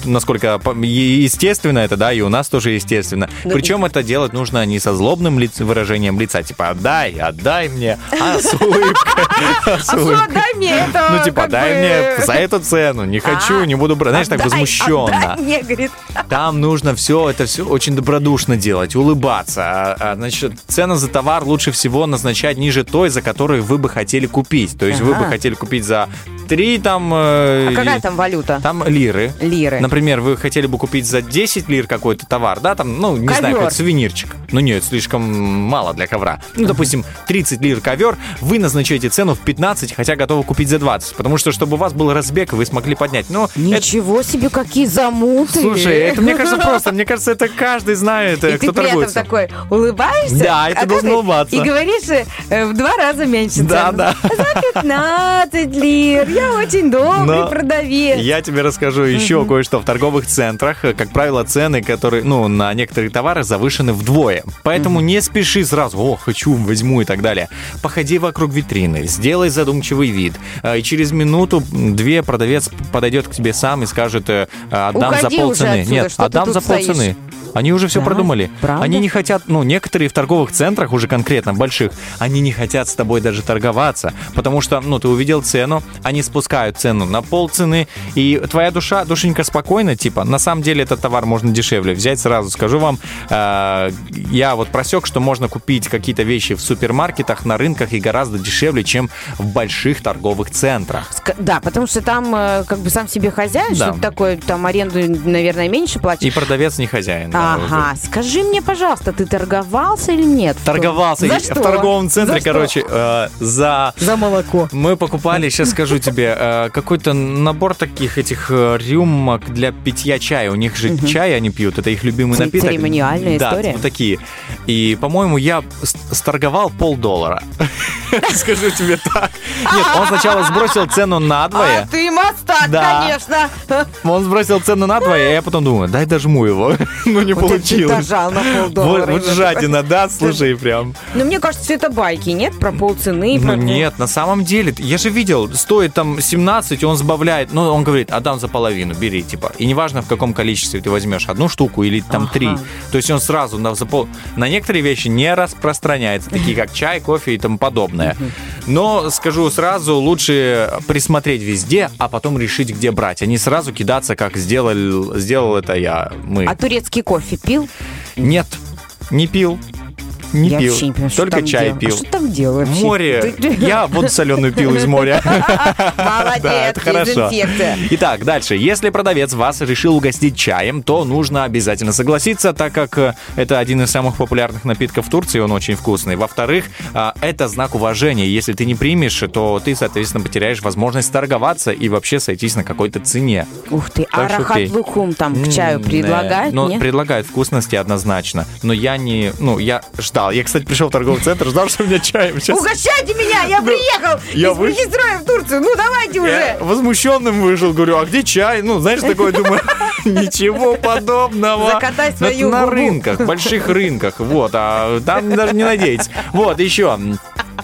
насколько естественно это, да, и у нас тоже естественно. Причем это делать нужно не со злобным выражением лица, типа «отдай, отдай мне», а с улыбкой. А с А что, улыбкой. дай мне это Ну, типа, дай мне за эту цену, не хочу, А, не буду брать. Знаешь, так отдай, возмущенно. отдай. Там нужно все, это все очень добродушно делать, улыбаться. А, а, значит, цену за товар лучше всего назначать ниже той, за которую вы бы хотели купить. То есть вы бы Ага. хотели купить за 3 там... э, А какая там валюта? Там лиры. Лиры. Например, вы хотели бы купить за 10 лир какой-то товар, да, там, ну, не знаю, Ковер. какой-то сувенирчик. Ну, нет, слишком мало для ковра. Ну, допустим, 30 лир ковер, вы назначаете цену в 15, хотя готовы купить за 20. Потому что, чтобы у вас был разбег, вы смогли поднять. Но это- Ничего себе, какие замуты. Слушай, это мне кажется просто, мне кажется, это каждый знает, э, И кто ты при этом торгуется. такой улыбаешься. Да, ты а должен улыбаться. И говоришь э, в два раза меньше Да, цену. да. За 15 лир. Я очень добрый Но продавец. Я тебе расскажу еще кое-что. В торговых центрах, э, как правило, цены, которые, ну, на некоторые товары завышены вдвое. Поэтому не спеши сразу, о, хочу, возьму и так далее. Походи вокруг витрины, сделай задумчивый вид. э, И через минуту-две продавец подойдет к тебе сам и скажет, э, отдам Уходи за полцены. отсюда, Нет, отдам за полцены. Они уже все Да? продумали. Правда? Они не хотят, ну, некоторые в торговых центрах, уже конкретно больших, они не хотят с тобой даже торговаться, потому что, ну, ты увидел цену, они спускают цену на полцены, и твоя душа, душенька спокойна, типа, на самом деле этот товар можно дешевле взять, сразу скажу вам, э, я вот просек, что можно купить какие-то вещи в супермаркетах, на рынках и гораздо дешевле, чем в больших торговых центрах. Да, потому что там э, как бы сам себе хозяин, Да. что-то такое, там аренду, наверное, меньше платишь. И продавец не хозяин. Ага, скажи мне, пожалуйста, ты торговался или нет? Торговался За что? в торговом центре, За что? короче, э, за За молоко. Мы покупали, сейчас скажу тебе, э, какой-то набор таких этих э, рюмок для питья чая. У них же чай они пьют, это их любимый Ци- напиток. церемониальная да, история. вот такие. И, по-моему, я сторговал полдоллара. Скажу тебе так. Нет, он сначала сбросил цену А надвое. ты мастак, Да. конечно. Он сбросил цену надвое, а я потом думаю, дай дожму его. Ну, не Вот получилось. дожал на Вот, полдоллара. вот жадина, да, слушай, прям. Ну, мне кажется, это байки, нет? Про полцены. Ну про... нет, на самом деле, я же видел, стоит там 17, он сбавляет, ну он говорит, отдам за половину, бери, типа. И неважно, в каком количестве ты возьмешь, одну штуку или там Ага. три. То есть он сразу на, за пол... на некоторые вещи не распространяются, такие как чай, кофе и тому подобное. Но скажу сразу, лучше присмотреть везде, а потом решить, где брать, а не сразу кидаться, как сделал, сделал это я, мы. А турецкий кофе пил? Нет, не пил. Не я пил, вообще не понимаю, что только там чай делал. пил. А что там делал вообще? Море. Ты- Я воду соленую пил из моря. Молодец, Да, это хорошо. Итак, дальше. Если продавец вас решил угостить чаем, то нужно обязательно согласиться, так как э, это один из самых популярных напитков в Турции, он очень вкусный. Во-вторых, а, это знак уважения. Если ты не примешь, то ты, соответственно, потеряешь возможность торговаться и вообще сойтись на какой-то цене. Ух ты, а Так что рахат лукум там к чаю предлагают? э, Ну, предлагают вкусности однозначно. Но я не... Ну, я ждал. Я, кстати, пришел в торговый центр, ждал, что у меня чаем сейчас... Угощайте меня, я приехал я из вы- в Турцию. Ну, давайте уже. Возмущенным вышел, говорю, а где чай? Ну, знаешь, такое, думаю, ничего подобного. Закатай Ну, свою На рынках, больших рынках, вот, а там даже не надейтесь. Вот, еще,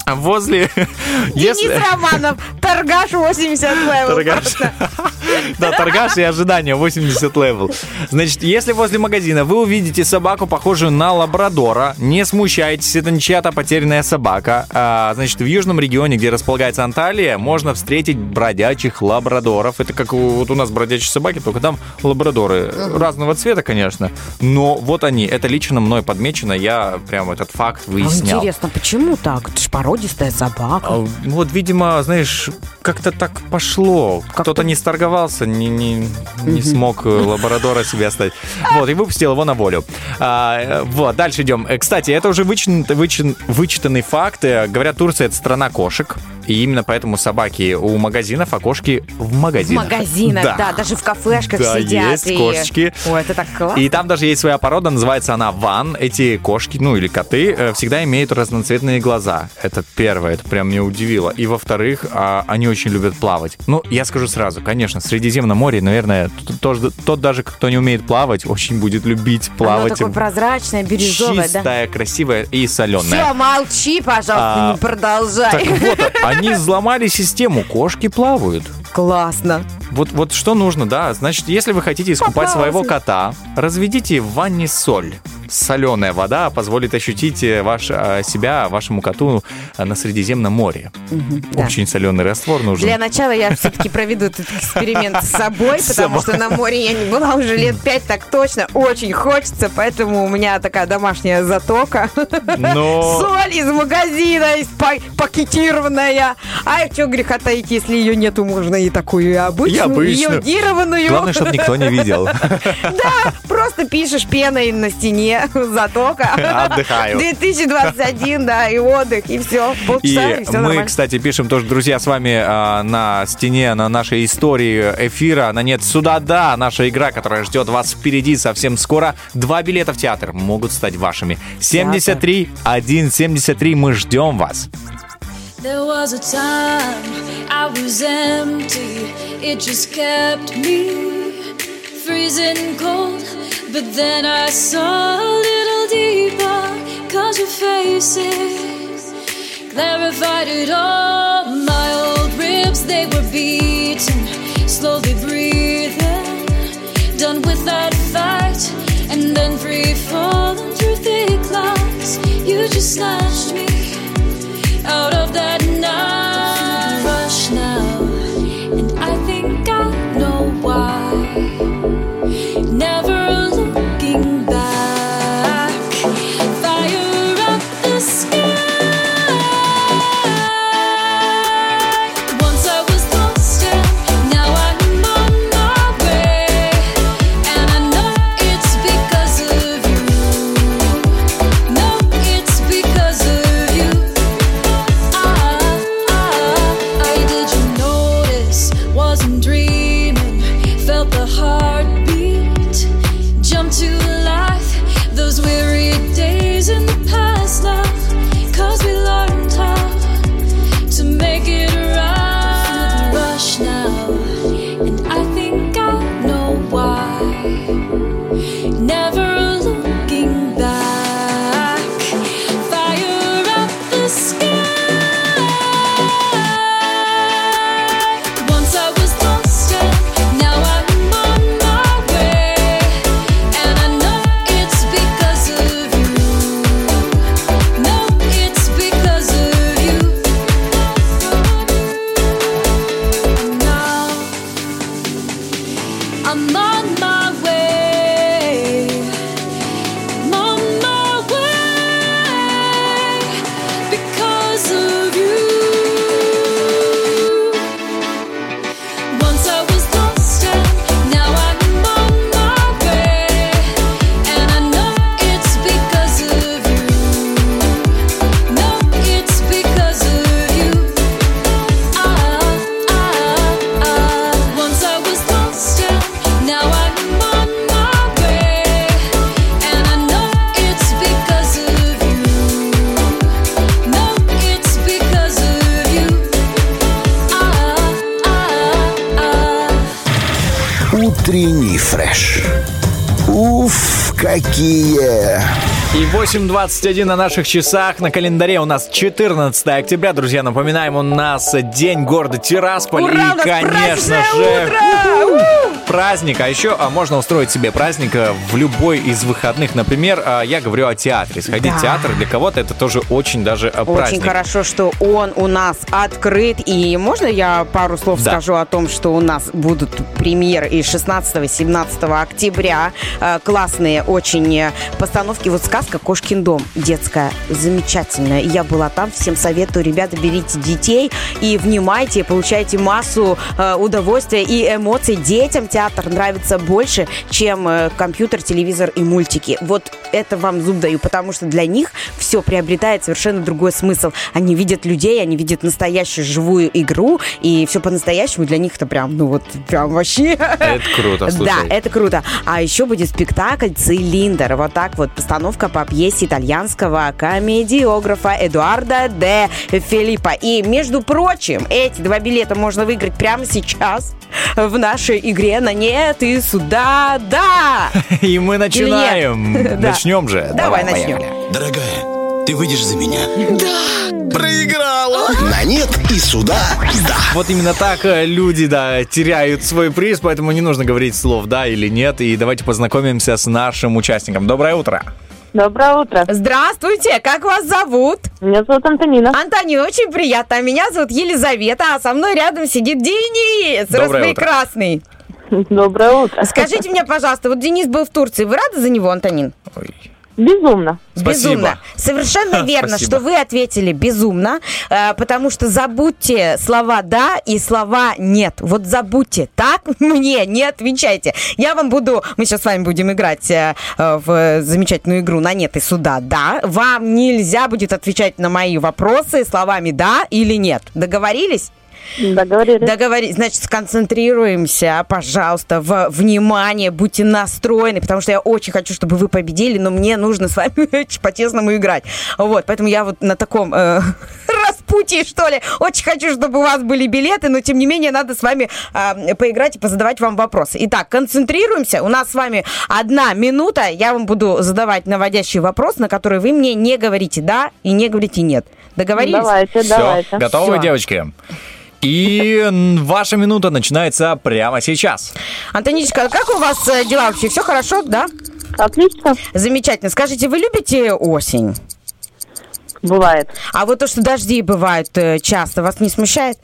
возле... Денис Если... Романов, торгаш 80 level. Торгаш. Да, торгаш и ожидания 80 level. Значит, если возле магазина вы увидите собаку, похожую на лабрадора, не смущайтесь, это не чья-то потерянная собака. А, значит, в южном регионе, где располагается Анталия, можно встретить бродячих лабрадоров. Это как вот у нас бродячие собаки, только там лабрадоры разного цвета, конечно. Но вот они, это лично мной подмечено, я прям этот факт А выяснял. Интересно, почему так? Это ж породистая собака. А, Вот, видимо, знаешь, как-то так пошло. Кто-то не сторговался, не, не, не смог э, лабрадора себе оставить. Вот, и выпустил его на волю. А, э, вот, дальше идем. Э, Кстати, это уже вычен- вычен- вычитанный факт. Говорят, Турция — это страна кошек. И именно поэтому собаки у магазинов, а кошки в В магазинах. магазинах, да. даже в кафешках Да, сидят. есть и- кошечки. Ой, это так классно. И там даже есть своя порода, называется она ван. Эти кошки, ну или коты, всегда имеют разноцветные глаза. Это первое, это прям меня удивило. И во-вторых, а, они очень любят плавать. Ну, я скажу сразу, конечно, в Средиземном море, наверное, тот, тот даже, кто не умеет плавать, очень будет любить Оно плавать. такое прозрачное, бирюзовое, да? Чистая, красивая и соленая. Все, молчи, пожалуйста, А, не продолжай. Так вот, они взломали систему, кошки плавают. Классно. Вот, вот что нужно, да. Значит, если вы хотите искупать своего кота, разведите в ванне соль. Соленая вода позволит ощутить э, ваш, э, себя, вашему коту э, на Средиземном море. да. Очень соленый раствор нужен. Для начала я все-таки проведу этот эксперимент с собой, потому что на море я не была уже лет пять, так точно. Очень хочется, поэтому у меня такая домашняя затока. Но- Соль из магазина, из па- пакетированная. А что греха таить, если ее нету, можно и такую и обычную, И обычную. йодированную. Главное, чтобы никто не видел. Да, просто пишешь пеной на стене затока. Отдыхаю. 2021, да, и отдых, и все. Полчаса, и, И все мы, нормально. кстати, пишем тоже, друзья, с вами а, на стене, на нашей истории эфира, на «Нет сюда, да», наша игра, которая ждет вас впереди совсем скоро. Два билета в театр могут стать вашими. 73 173, мы ждем вас. There was a time I was empty, it just kept me freezing cold. But then I saw a little deeper, cause your faces clarified it all. My old ribs, they were beaten, slowly breathing, done with that fight, and then free falling through thick clouds. You just snatched me out of that night. 8.21 на наших часах. На календаре у нас 14 октября. Друзья, напоминаем, у нас День города Тирасполь. Ура, и, конечно же, утро! Праздник. А еще а, можно устроить себе праздник а, в любой из выходных. Например, а, я говорю о театре. Сходить Да. в театр для кого-то это тоже очень даже а, Очень праздник. хорошо, что он у нас открыт. И можно я пару слов Да. скажу о том, что у нас будут премьеры и 16-17 октября. Э, Классные очень э, постановки. Вот сказка «Кошкин дом» детская, замечательная. Я была там, всем советую. Ребята, берите детей и внимайте, получайте массу э, удовольствия и эмоций. Детям театр нравится больше, чем э, компьютер, телевизор и мультики. Вот это вам зуб даю, потому что для них все приобретает совершенно другой смысл. Они видят людей, они видят настоящую живую игру, и все по-настоящему для них это прям, ну вот, прям вообще... Это круто, слушай. Да, это круто. А еще будет спектакль «Цилиндр». Вот так вот, постановка по пьесе итальянского комедиографа Эдуарда де Филиппа. И, между прочим, эти два билета можно выиграть прямо сейчас в нашей игре на «Нет» и «Сюда, да». И мы начинаем. Начнем же. Давай начнем. Дорогая, ты выйдешь за меня? Да! Проиграла! На нет и сюда, да! Вот именно так э, люди, да, теряют свой приз, поэтому не нужно говорить слов «да» или «нет». И давайте познакомимся с нашим участником. Доброе утро. Доброе утро. Здравствуйте, как вас зовут? Меня зовут Антонина. Антонина, очень приятно. А меня зовут Елизавета, а со мной рядом сидит Денис, Доброе утро. Доброе утро. Скажите мне, пожалуйста, вот Денис был в Турции, вы рады за него, Антонин? Ой. Безумно. Спасибо. Безумно. Совершенно верно, Спасибо. что вы ответили безумно, э, потому что забудьте слова «да» и слова «нет». Вот забудьте. Так мне не отвечайте. Я вам буду... Мы сейчас с вами будем играть э, в замечательную игру на «нет» и «сюда». Да. Вам нельзя будет отвечать на мои вопросы словами «да» или «нет». Договорились? Договорились. Договорились. Значит, сконцентрируемся, пожалуйста, в внимание, будьте настроены, потому что я очень хочу, чтобы вы победили, но мне нужно с вами очень по-честному играть. Вот, поэтому я вот на таком э, распутье, что ли, очень хочу, чтобы у вас были билеты, но тем не менее надо с вами э, поиграть и позадавать вам вопросы. Итак, концентрируемся. У нас с вами одна минута. Я вам буду задавать наводящий вопрос, на который вы мне не говорите «да» и не говорите «нет». Договорились? Давайте, Все, давайте. готовы, Всё. девочки? И ваша минута начинается прямо сейчас. Антоничка, как у вас э, дела вообще? Все хорошо, да? Отлично. Замечательно. Скажите, вы любите осень? Бывает. А вот то, что дожди бывают э, часто, вас не смущает?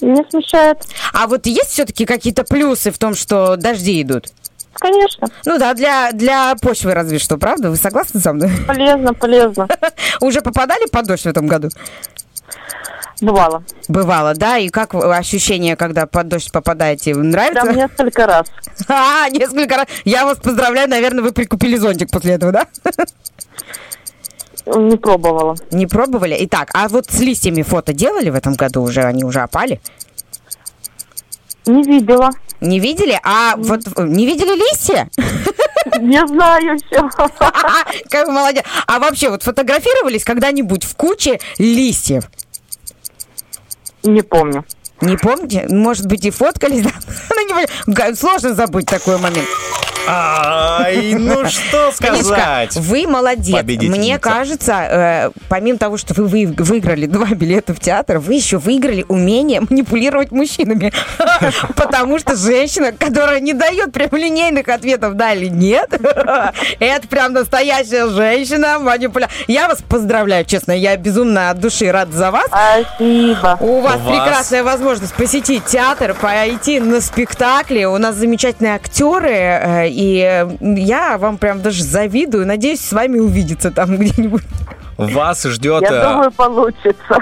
Не смущает. А вот есть все-таки какие-то плюсы в том, что дожди идут? Конечно. Ну да, для, для почвы разве что, правда? Вы согласны со мной? Полезно, полезно. Уже попадали под дождь в этом году? Бывало. Бывало, да? И как ощущение, когда под дождь попадаете? Нравится? Прям несколько раз. А, несколько раз. Я вас поздравляю, наверное, вы прикупили зонтик после этого, да? Не пробовала. Не пробовали? Итак, а вот с листьями фото делали в этом году уже? Они уже опали? Не видела. Не видели? А вот не видели листья? Не знаю все. Как молодец. А вообще, вот фотографировались когда-нибудь в куче листьев? Не помню. Не помните? Может быть, и фоткались? Ну, Сложно забыть такой момент. Ай, ну что сказать? Вы молодец. Мне кажется, э, помимо того, что вы вы- выиграли два билета в театр, вы еще выиграли умение манипулировать мужчинами. Потому что женщина, которая не дает прямолинейных ответов да или нет, это прям настоящая женщина манипуля. Я вас поздравляю, честно, я безумно от души рада за вас. Спасибо. У вас У вас- прекрасная возможность посетить театр, пойти на спектакли. У нас замечательные актеры, э, и я вам прям даже завидую. Надеюсь, с вами увидеться там где-нибудь. Вас ждет... Я э, думаю, получится.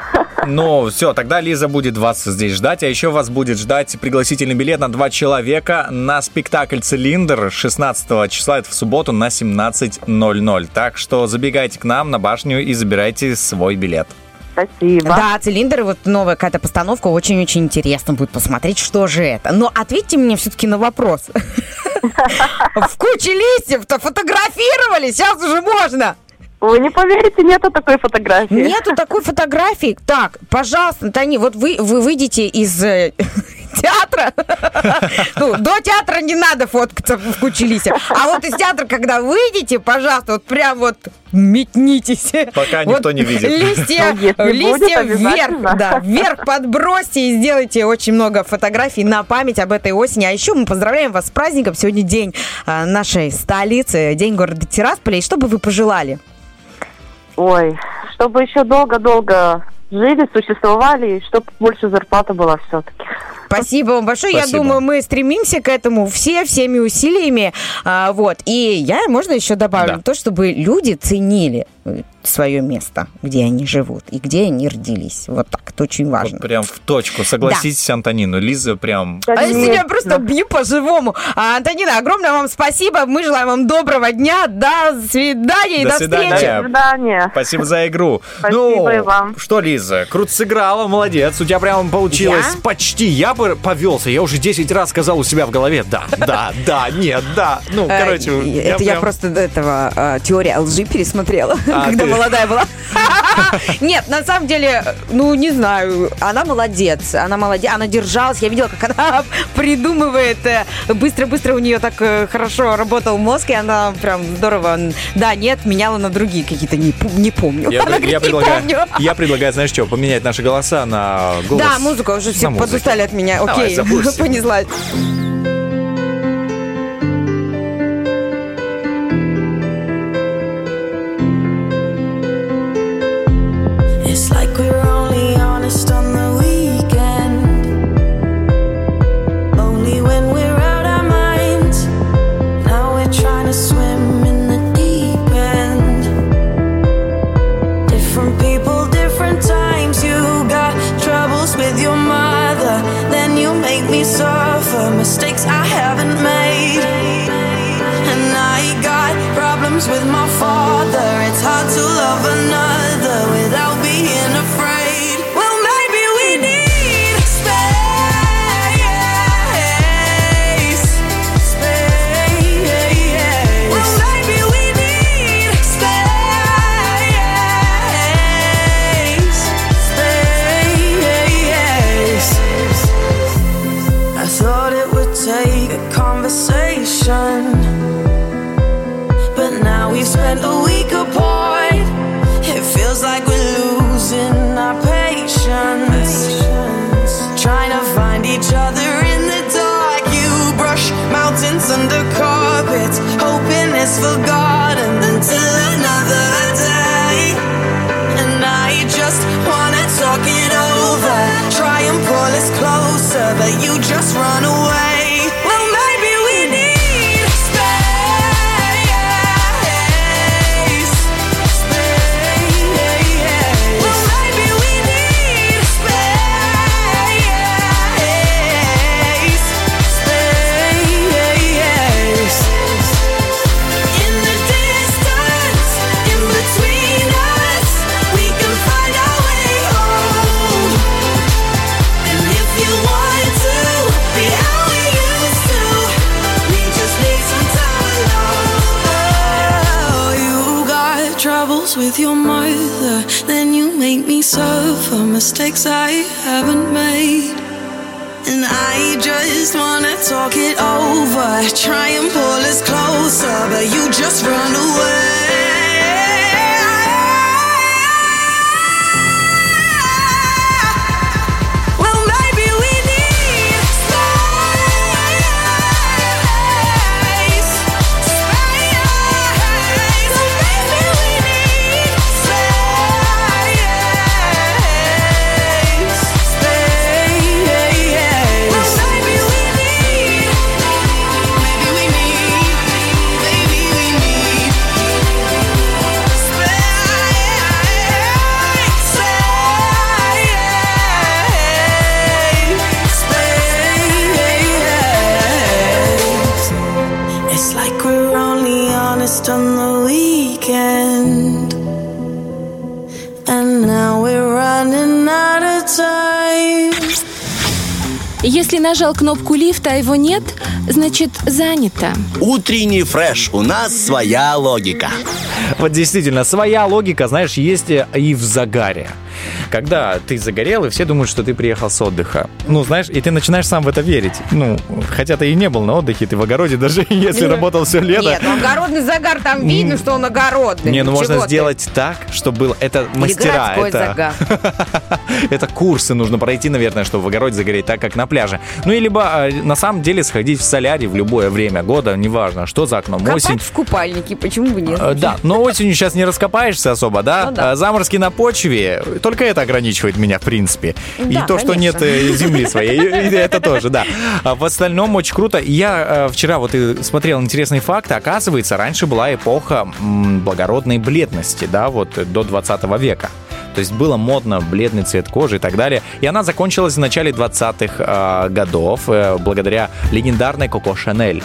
Ну, все, тогда Лиза будет вас здесь ждать, а еще вас будет ждать пригласительный билет на два человека на спектакль «Цилиндр» 16 числа, это в субботу на 17.00. Так что забегайте к нам на башню и забирайте свой билет. Спасибо. Да, цилиндр, вот новая какая-то постановка, очень-очень интересно будет посмотреть, что же это. Но ответьте мне все-таки на вопрос. В куче листьев-то фотографировали, сейчас уже можно. Вы не поверите, нету такой фотографии. Нету такой фотографии. Так, пожалуйста, Тани, вот вы, вы выйдете из э, театра, ну, до театра не надо фоткаться в куче листьев. А вот из театра, когда выйдете, пожалуйста, вот прям вот метнитесь. Пока Вот никто не видит. Листья, листья будет, вверх, да, вверх подбросьте и сделайте очень много фотографий на память об этой осени. А еще мы поздравляем вас с праздником. Сегодня день а, нашей столицы, день города Тирасполя. И что бы вы пожелали? Ой, чтобы еще долго-долго жили, существовали, и чтобы больше зарплата была все-таки. Спасибо вам большое. Я Спасибо. думаю, мы стремимся к этому все, всеми усилиями. А, вот. И я, можно еще добавлю Да. то, чтобы люди ценили свое место, где они живут и где они родились. Вот так. Это очень важно. Вот прям в точку. Согласитесь, Антонину. Лиза прям... А я сегодня Конечно. просто бью по-живому. А, Антонина, огромное вам спасибо. Мы желаем вам доброго дня. До свидания и До до, свидания. встречи. До свидания. Спасибо за игру. Спасибо ну, и вам. что, Лиза, круто сыграла, молодец. У тебя прям получилось Я? почти. Я бы повелся. Я уже 10 раз сказал у себя в голове. Да, да, да, нет, да. Ну, Э, короче, это я просто до этого э, теория лжи пересмотрела, А, когда молодая была. Нет, на самом деле, ну не знаю, она молодец, она молодец, она держалась, я видела, как она придумывает, э, быстро-быстро у нее так э, хорошо работал мозг, и она прям здорово, да, нет, меняла на другие какие-то, не, не помню. Я, Она я говорит, не предлагаю, помню. я предлагаю, знаешь что, поменять наши голоса на голос. Да, музыка уже все подустали от меня. Окей, понеслась. With my father. It's hard to love another with your mother, then you make me suffer mistakes I haven't made. And I just wanna talk it over. Try and pull us closer, but you just run away. Нажал кнопку лифта, а его нет, значит занято. Утренний фреш. У нас своя логика. Вот действительно, своя логика, знаешь, есть и в загаре. Когда ты загорел, и все думают, что ты приехал с отдыха. Ну, знаешь, и ты начинаешь сам в это верить. Ну, хотя ты и не был на отдыхе, ты в огороде, даже если работал все лето. Нет, ну огородный загар, там видно, что он огородный. Не, ну можно сделать так, чтобы было... Это мастера. Это, это курсы нужно пройти, наверное, чтобы в огороде загореть так, как на пляже. Ну, и либо э, на самом деле сходить в солярий в любое время года, неважно, что за окном, Копать осень. в купальнике, почему бы нет? Э, Да, но осенью сейчас не раскопаешься особо, да? Ну да. Э, Заморозки на почве, только это ограничивает меня, в принципе. И Да, то, что конечно. нет э, земли своей, и- и это тоже, да. А в остальном очень круто. Я э, вчера вот и смотрел интересный факт. Оказывается, раньше была эпоха благородной бледности, да, вот э, до 20 века. То есть было модно бледный цвет кожи и так далее. И она закончилась в начале 20-х э, годов э, благодаря легендарной Коко Шанель.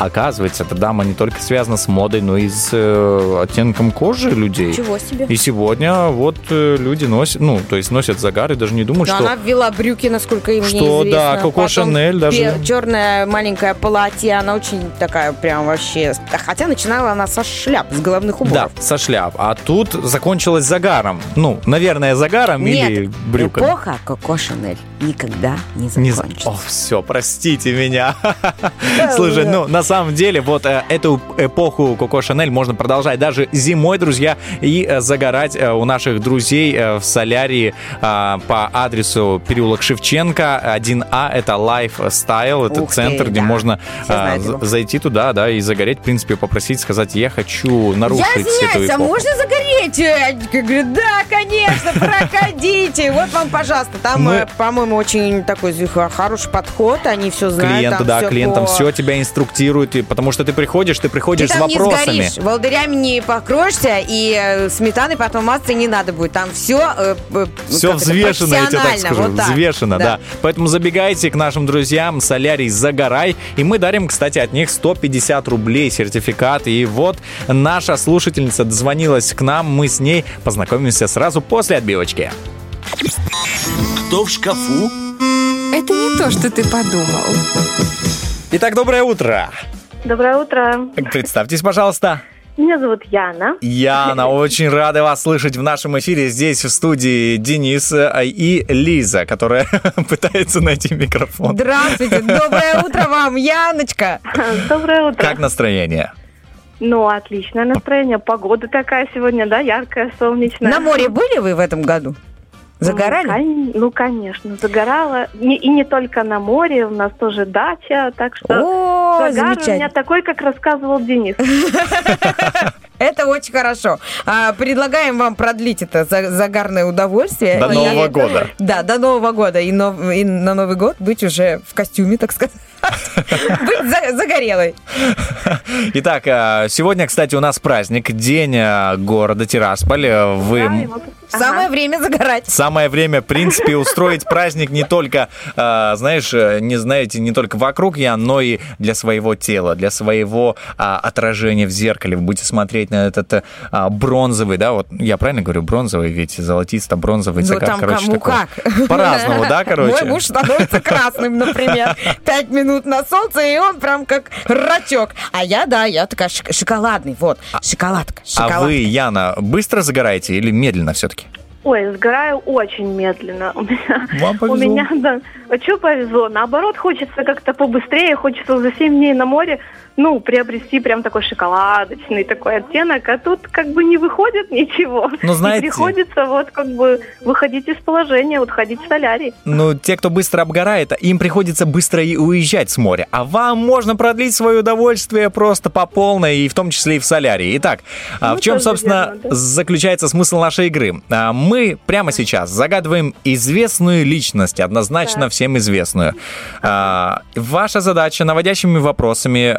Оказывается, эта дама не только связана с модой, но и с э, оттенком кожи людей. Чего себе. И сегодня вот э, люди носят, ну, то есть носят загар и даже не думают, Но что... она ввела брюки, насколько им Что, известно. да, Коко Шанель даже. Черное маленькое платье, она очень такая прям вообще... Хотя начинала она со шляп, с головных Да, уборов. со шляп. А тут закончилось загаром. Ну, наверное, загаром или Нет, брюками. эпоха Коко Шанель никогда не Не за- закончится. О, все, простите меня. Слушай, ну, на самом деле, вот э, эту эпоху Коко Шанель можно продолжать даже зимой, друзья, и э, загорать э, у наших друзей в солярии э, по адресу переулок Шевченко 1А. Это Lifestyle, это Ух ты, центр, где да. можно его. зайти туда, да, и загореть, в принципе, попросить, сказать, я хочу нарушить Я эту извиняюсь, а эпоху. можно загореть? Я говорю, да, конечно, проходите. Вот вам, пожалуйста. Там, Мы- э, по-моему, очень такой хороший подход. Они все знают. Клиенту, там да, всё клиентам по- все тебя инструктируют, потому что ты приходишь, ты Ты приходишь с там не вопросами. сгоришь, волдырями не покроешься, и э, сметаны потом массы не надо будет. Там все Все взвешено, я тебе так скажу. Вот так. Взвешено, да. Поэтому забегайте к нашим друзьям Солярий Загорай. И мы дарим, кстати, от них 150 рублей сертификат. И вот наша слушательница дозвонилась к нам. Мы с ней познакомимся сразу после отбивочки. Кто в шкафу? Это не то, что ты подумал. Итак, доброе утро. Доброе утро. Представьтесь, пожалуйста. Меня зовут Яна. Яна, очень рада вас слышать в нашем эфире. Здесь в студии Денис э, и Лиза, которая пытается найти микрофон. Здравствуйте, доброе утро вам, Яночка. Доброе утро. Как настроение? Ну, отличное настроение. Погода такая сегодня, да, яркая, солнечная. На море были вы в этом году? Загорали? Ну, кон- Ну, конечно, загорала. Не- и не только на море, у нас тоже дача, так что О, загар у меня такой, как рассказывал Денис. Это очень хорошо. А, предлагаем вам продлить это за- загарное удовольствие. До И- Нового года. Да, до Нового года. И, нов- и на Новый год быть уже в костюме, так сказать. Быть за- загорелой. Итак, э, сегодня, кстати, у нас праздник, день э, города Тирасполь. Э, Вы Самое время загорать. Самое время, в принципе, устроить праздник не только, э, знаешь, э, не знаете, не только вокруг я, но и для своего тела, для своего а, отражения в зеркале. Вы будете смотреть на этот э, а, бронзовый, да, вот я правильно говорю, бронзовый, ведь золотисто-бронзовый Ну, загар, там короче, кому такой. как. По-разному, да, короче? Мой муж становится красным, например. Пять минут на солнце, и он прям как рачок. А я, да, я такая шоколадный. Вот, шоколадка, А шоколадка. вы, Яна, быстро загораете или медленно все-таки? Ой, сгораю очень медленно. У меня, Вам повезло. у меня, да. А что повезло? Наоборот, хочется как-то побыстрее, хочется за 7 дней на море, ну, приобрести прям такой шоколадочный такой оттенок, а тут как бы не выходит ничего. Ну, И знаете- приходится вот как бы выходить из положения, вот ходить в солярий. Ну, те, кто быстро обгорает, им приходится быстро и уезжать с моря. А вам можно продлить свое удовольствие просто по полной, и в том числе и в солярии. Итак, а Ну, в чем, собственно, верно, да. заключается смысл нашей игры? А, Мы прямо сейчас загадываем известную личность, однозначно всем известную. А, Ваша задача наводящими вопросами,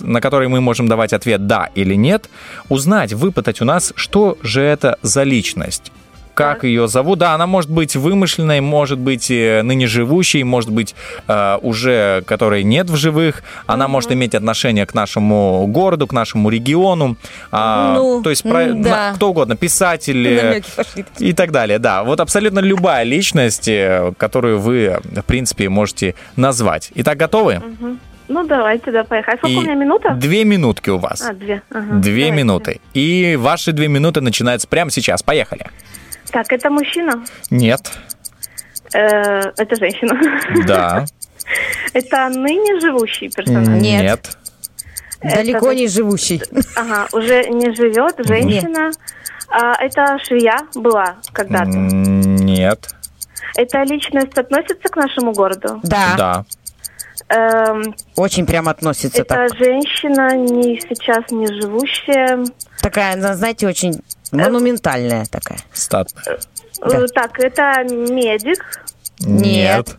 на которые мы можем давать ответ «да» или «нет», узнать, выпытать у нас, что же это за личность как ее зовут. Да, она может быть вымышленной, может быть э, ныне живущей, может быть э, уже которой нет в живых. Она может иметь отношение к нашему городу, к нашему региону. А, Ну, то есть про- да. на- кто угодно, писатель э, и так далее. Да, вот абсолютно любая личность, э, которую вы, в принципе, можете назвать. Итак, готовы? Ну, давайте, да, поехали. Сколько И у меня минута? Две минутки у вас. А, две. Ага, Две давайте. минуты. И ваши две минуты начинаются прямо сейчас. Поехали. Так, это мужчина? Нет. Э, это женщина? Да. Это ныне живущий персонаж? Нет. Далеко не живущий. Ага, уже не живет, женщина. А, это швея была когда-то. Нет. Эта личность относится к нашему городу? Да. Да. Эм, Очень прям относится это так. женщина не сейчас не живущая. Такая, она, знаете, очень монументальная такая. Статная. Э, Так, это медик, Нет.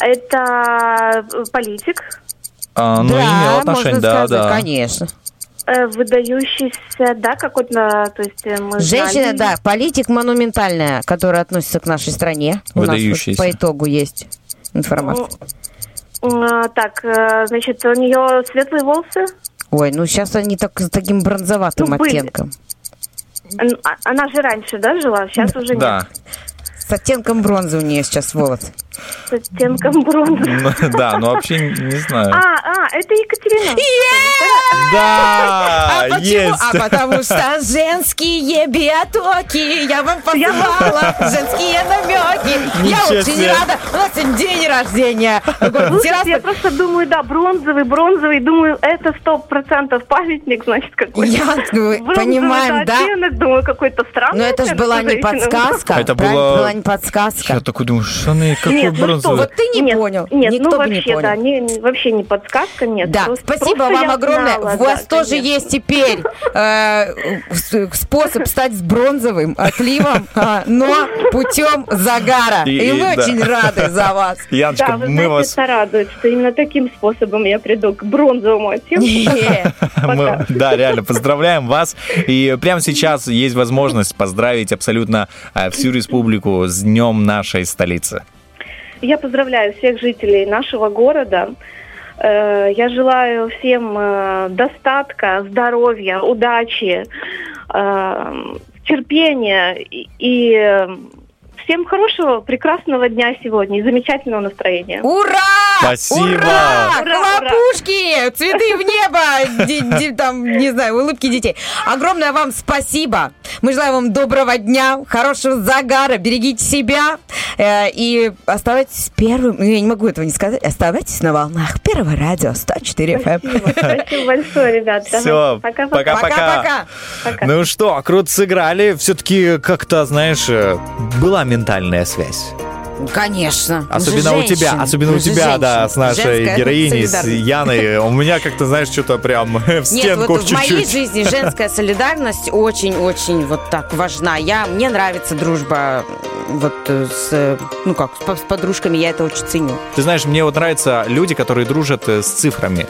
это э, политик, А, ну, да, имел отношение, можно да, сказать, да. конечно. э, выдающийся, да, какой-то, то есть э, мы Женщина, знали. да, политик монументальная, которая относится к нашей стране. У нас вот по итогу есть информация. А, Так, э, значит, у нее светлые волосы. Ой, ну сейчас они так с таким бронзоватым Ну, оттенком. А- Она же раньше, да, жила? Сейчас уже нет. Да. С оттенком бронзы у нее сейчас волосы. С оттенком бронзы. Ну, Да, ну вообще не знаю. А, а, это Екатерина. Да, а почему? есть. А потому что женские биотоки я вам послала, женские намеки. Я Ничего очень себе. рада. У нас сегодня день рождения. Город Слушайте, я просто думаю, да, бронзовый, бронзовый, думаю, это сто процентов памятник, значит, какой-то. Я ну, Бронзовый, понимаем, да? оттенок, думаю, какой-то странный. Но это же была не подсказка. Это была не подсказка. Я такой думаю, что она какой Нет, ну бронзовый. Вот ты не нет, понял. Нет, Никто ну не вообще, понял. да, не, вообще не подсказка, нет. Да, Просто- спасибо просто вам я огромное. знала, У вас да, тоже конечно. есть теперь э, с- способ стать с бронзовым отливом, а, но путем загара. И- И мы да. очень рады за вас. Яночка, Да, вы мы знаете, вас... это радует, что именно таким способом я приду к бронзовому оттенку. Мы- да, реально, поздравляем вас. И прямо сейчас есть возможность поздравить абсолютно э, всю республику с днем нашей столицы. Я поздравляю всех жителей нашего города. Э, Я желаю всем э, достатка, здоровья, удачи, э, терпения и- всем хорошего, прекрасного дня сегодня и замечательного настроения. Ура! Спасибо! Ура! Ура, ура! Хлопушки! Цветы в небо! Там, не знаю, улыбки детей. Огромное вам спасибо. Мы желаем вам доброго дня, хорошего загара, берегите себя э, и оставайтесь первым, ну, я не могу этого не сказать, оставайтесь на волнах Первого радио 104 FM. Спасибо, спасибо большое, ребят. Все, пока-пока. Пока-пока. Пока. Ну что, круто сыграли. Все-таки как-то, знаешь, э, была ментальная связь. Конечно. Особенно у тебя, особенно у тебя, да, с нашей Женская героиней, с. Яной. У меня как-то, знаешь, что-то прям в Нет, стенку вот в моей чуть-чуть. жизни женская солидарность очень-очень вот так важна. Я, мне нравится дружба вот э, с, э, ну как, с подружками, я это очень ценю. Ты знаешь, мне вот нравятся люди, которые дружат э, с цифрами.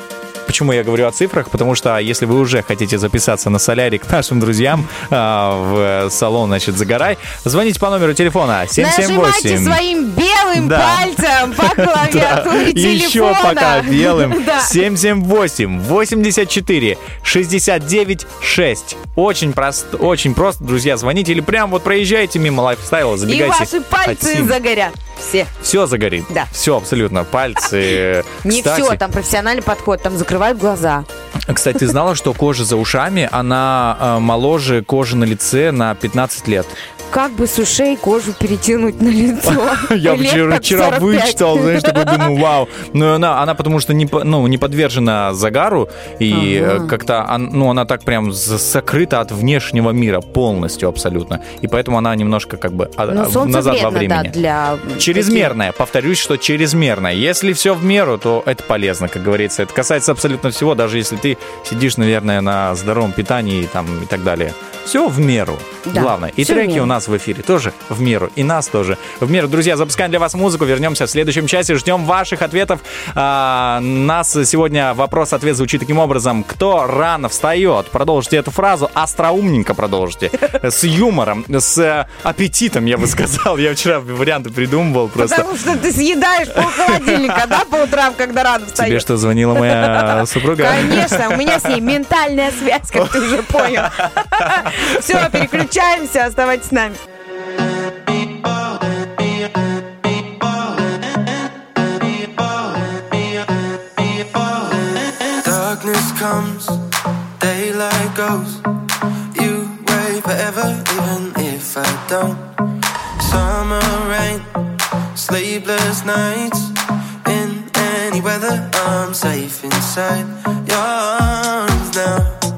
Почему я говорю о цифрах? Потому что если вы уже хотите записаться на солярий к нашим друзьям а, в салон, значит, «Загорай», звоните по номеру телефона Нажимайте 778. своим белым Да. пальцем по клавиатуре Еще телефона. пока белым. Да. 778 84 69 6. Очень просто, очень просто, друзья, звоните или прям вот проезжайте мимо лайфстайла, И забегайте. ваши пальцы загорят. Все. Все загорит. Да. Все абсолютно. Пальцы. Не Кстати, все, там профессиональный подход, там закрывают глаза. Кстати, ты знала, что кожа за ушами, она э, моложе кожи на лице на 15 лет? Как бы с ушей кожу перетянуть на лицо? Я вчера, вчера 45. вычитал, знаешь, такой думаю, вау. Но она, она потому что не, ну, не подвержена загару, и Ага. э, как-то, он- ну, она так прям сокрыта от внешнего мира полностью абсолютно. И поэтому она немножко как бы солнце назад во вредно, да, времени. для... Чрезмерное, повторюсь, что чрезмерное. Если все в меру, то это полезно, как говорится. Это касается абсолютно всего, даже если ты сидишь, наверное, на здоровом питании там, и так далее. Все в меру. Да, Главное. И треки меру. у нас в эфире тоже в меру. И нас тоже в меру. Друзья, запускаем для вас музыку. Вернемся в следующем часе. Ждем ваших ответов. А, нас сегодня вопрос-ответ звучит таким образом. Кто рано встает? Продолжите эту фразу. Остроумненько продолжите. С юмором, с э, аппетитом, я бы сказал. Я вчера варианты придумывал просто. Потому что ты съедаешь пол холодильника, да, по утрам, когда рано Тебе встаешь? что, звонила моя супруга? Конечно, у меня с ней ментальная связь, как ты уже понял. Все, переключаемся, оставайтесь с нами. comes, daylight goes. You wait forever, even if I don't. Summer rain, sleepless nights. In any weather, I'm safe inside your arms now.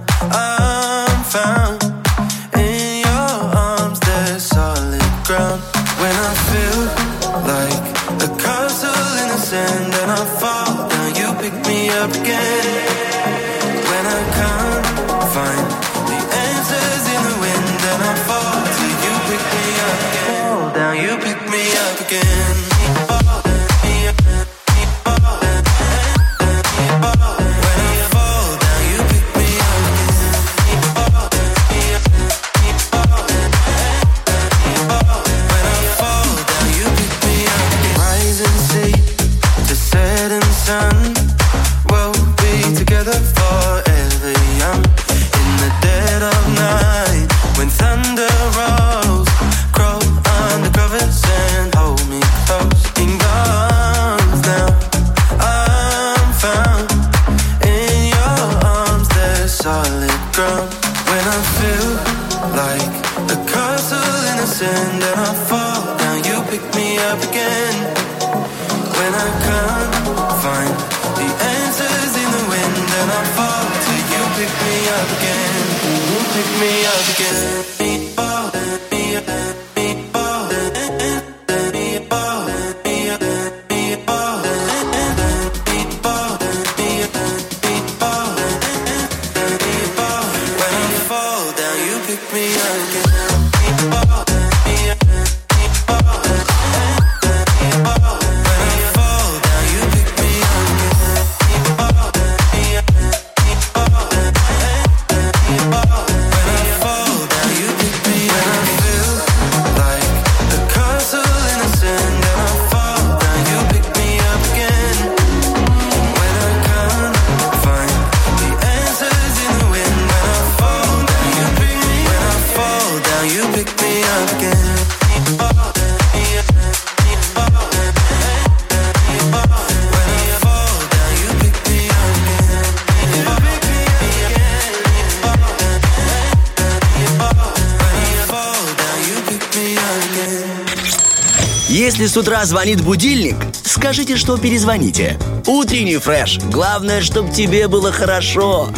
Утра звонит будильник, скажите, что перезвоните. Утренний фреш. Главное, чтобы тебе было хорошо.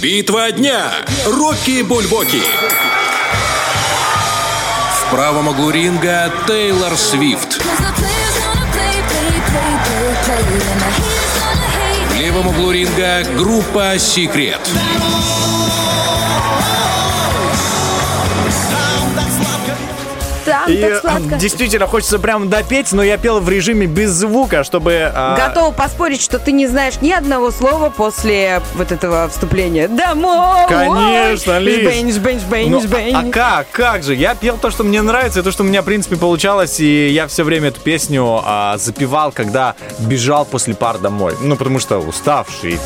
Битва дня. Рокки Бульбоки. В правом углу ринга Тейлор Свифт. В левом углу ринга группа Секрет. Там И так сладко. действительно хочется прям допеть, но я пел в режиме без звука, чтобы... а, Готова поспорить, что ты не знаешь ни одного слова после вот этого вступления. Домой! Конечно, Лиз. Ну, бенч. а как? Как же? Я пел то, что мне нравится, и то, что у меня, в принципе, получалось, и я все время эту песню а, запевал, когда бежал после пар домой. Ну, потому что уставший,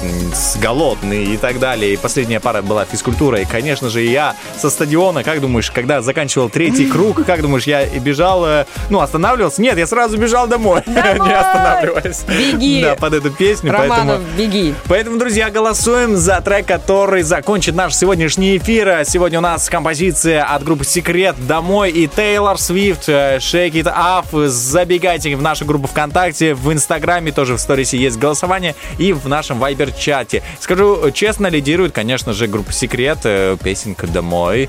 голодный и так далее. И последняя пара была физкультура, и, конечно же, я со стадиона, как думаешь, когда заканчивал третий круг, как думаешь, я и бежал, э, ну, останавливался? Нет, я сразу бежал домой, Домой! не останавливаясь. Беги! Да, под эту песню, Романов, поэтому... беги. Поэтому, друзья, голосуем за трек, который закончит наш сегодняшний эфир. Сегодня у нас композиция от группы Секрет «Домой» и Тейлор Свифт э, «Shake It Up». Забегайте в нашу группу ВКонтакте, в Инстаграме тоже в сторисе есть голосование и в нашем Вайбер-чате. Скажу честно, лидирует, конечно же, группа Секрет, э, песенка «Домой».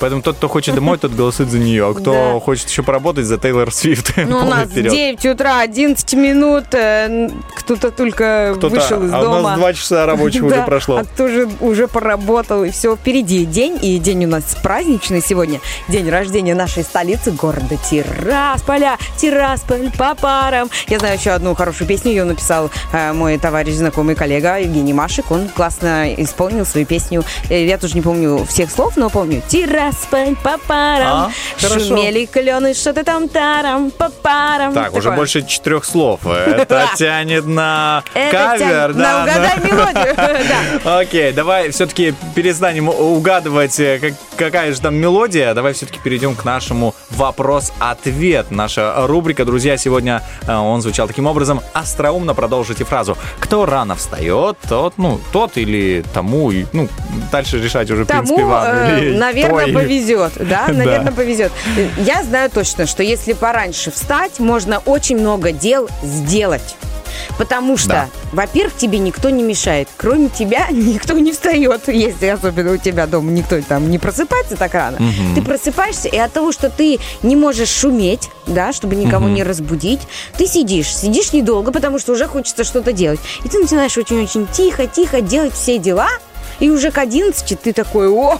Поэтому тот, кто хочет домой, тот голосует за нее. А кто Да. хочет еще поработать, за Тейлор Свифт. Ну, у нас вперед. 9 утра, 11 минут. э, Кто-то только Кто-то- вышел из а дома. у нас два часа рабочих уже Да, прошло. А кто же уже поработал, и все впереди день. И день у нас праздничный сегодня. День рождения нашей столицы, города Тирасполя. Тирасполь по парам. Я знаю еще одну хорошую песню. Ее написал э, мой товарищ, знакомый коллега Евгений Машик. Он классно исполнил свою песню. Э, Я тоже не помню всех слов, но помню. Тирасполь по парам. А. Шумели клены, что-то там тарам по парам. Так, уже Такое. больше четырех слов. Это тянет на кавер. на да, угадай мелодию. Окей, давай все-таки перестанем угадывать, э, как- какая же там мелодия. Давай все-таки перейдем к нашему вопрос-ответ. Наша рубрика, друзья, сегодня э, он звучал таким образом. Остроумно продолжите фразу. Кто рано встает, тот, ну, тот или тому, ну, дальше решать уже, в принципе, Тому, вам. э, наверное, той. Повезет. Да, Да. наверное, повезет. Я знаю точно, что если пораньше встать, можно очень много дел сделать. Потому что, Да. во-первых, тебе никто не мешает. Кроме тебя никто не встает, если особенно у тебя дома никто там не просыпается так рано. Мгм. Ты просыпаешься, и от того, что ты не можешь шуметь, да, чтобы никого Мгм. не разбудить, ты сидишь. Сидишь недолго, потому что уже хочется что-то делать. И ты начинаешь очень-очень тихо-тихо делать все дела, и уже к 11 ты такой, о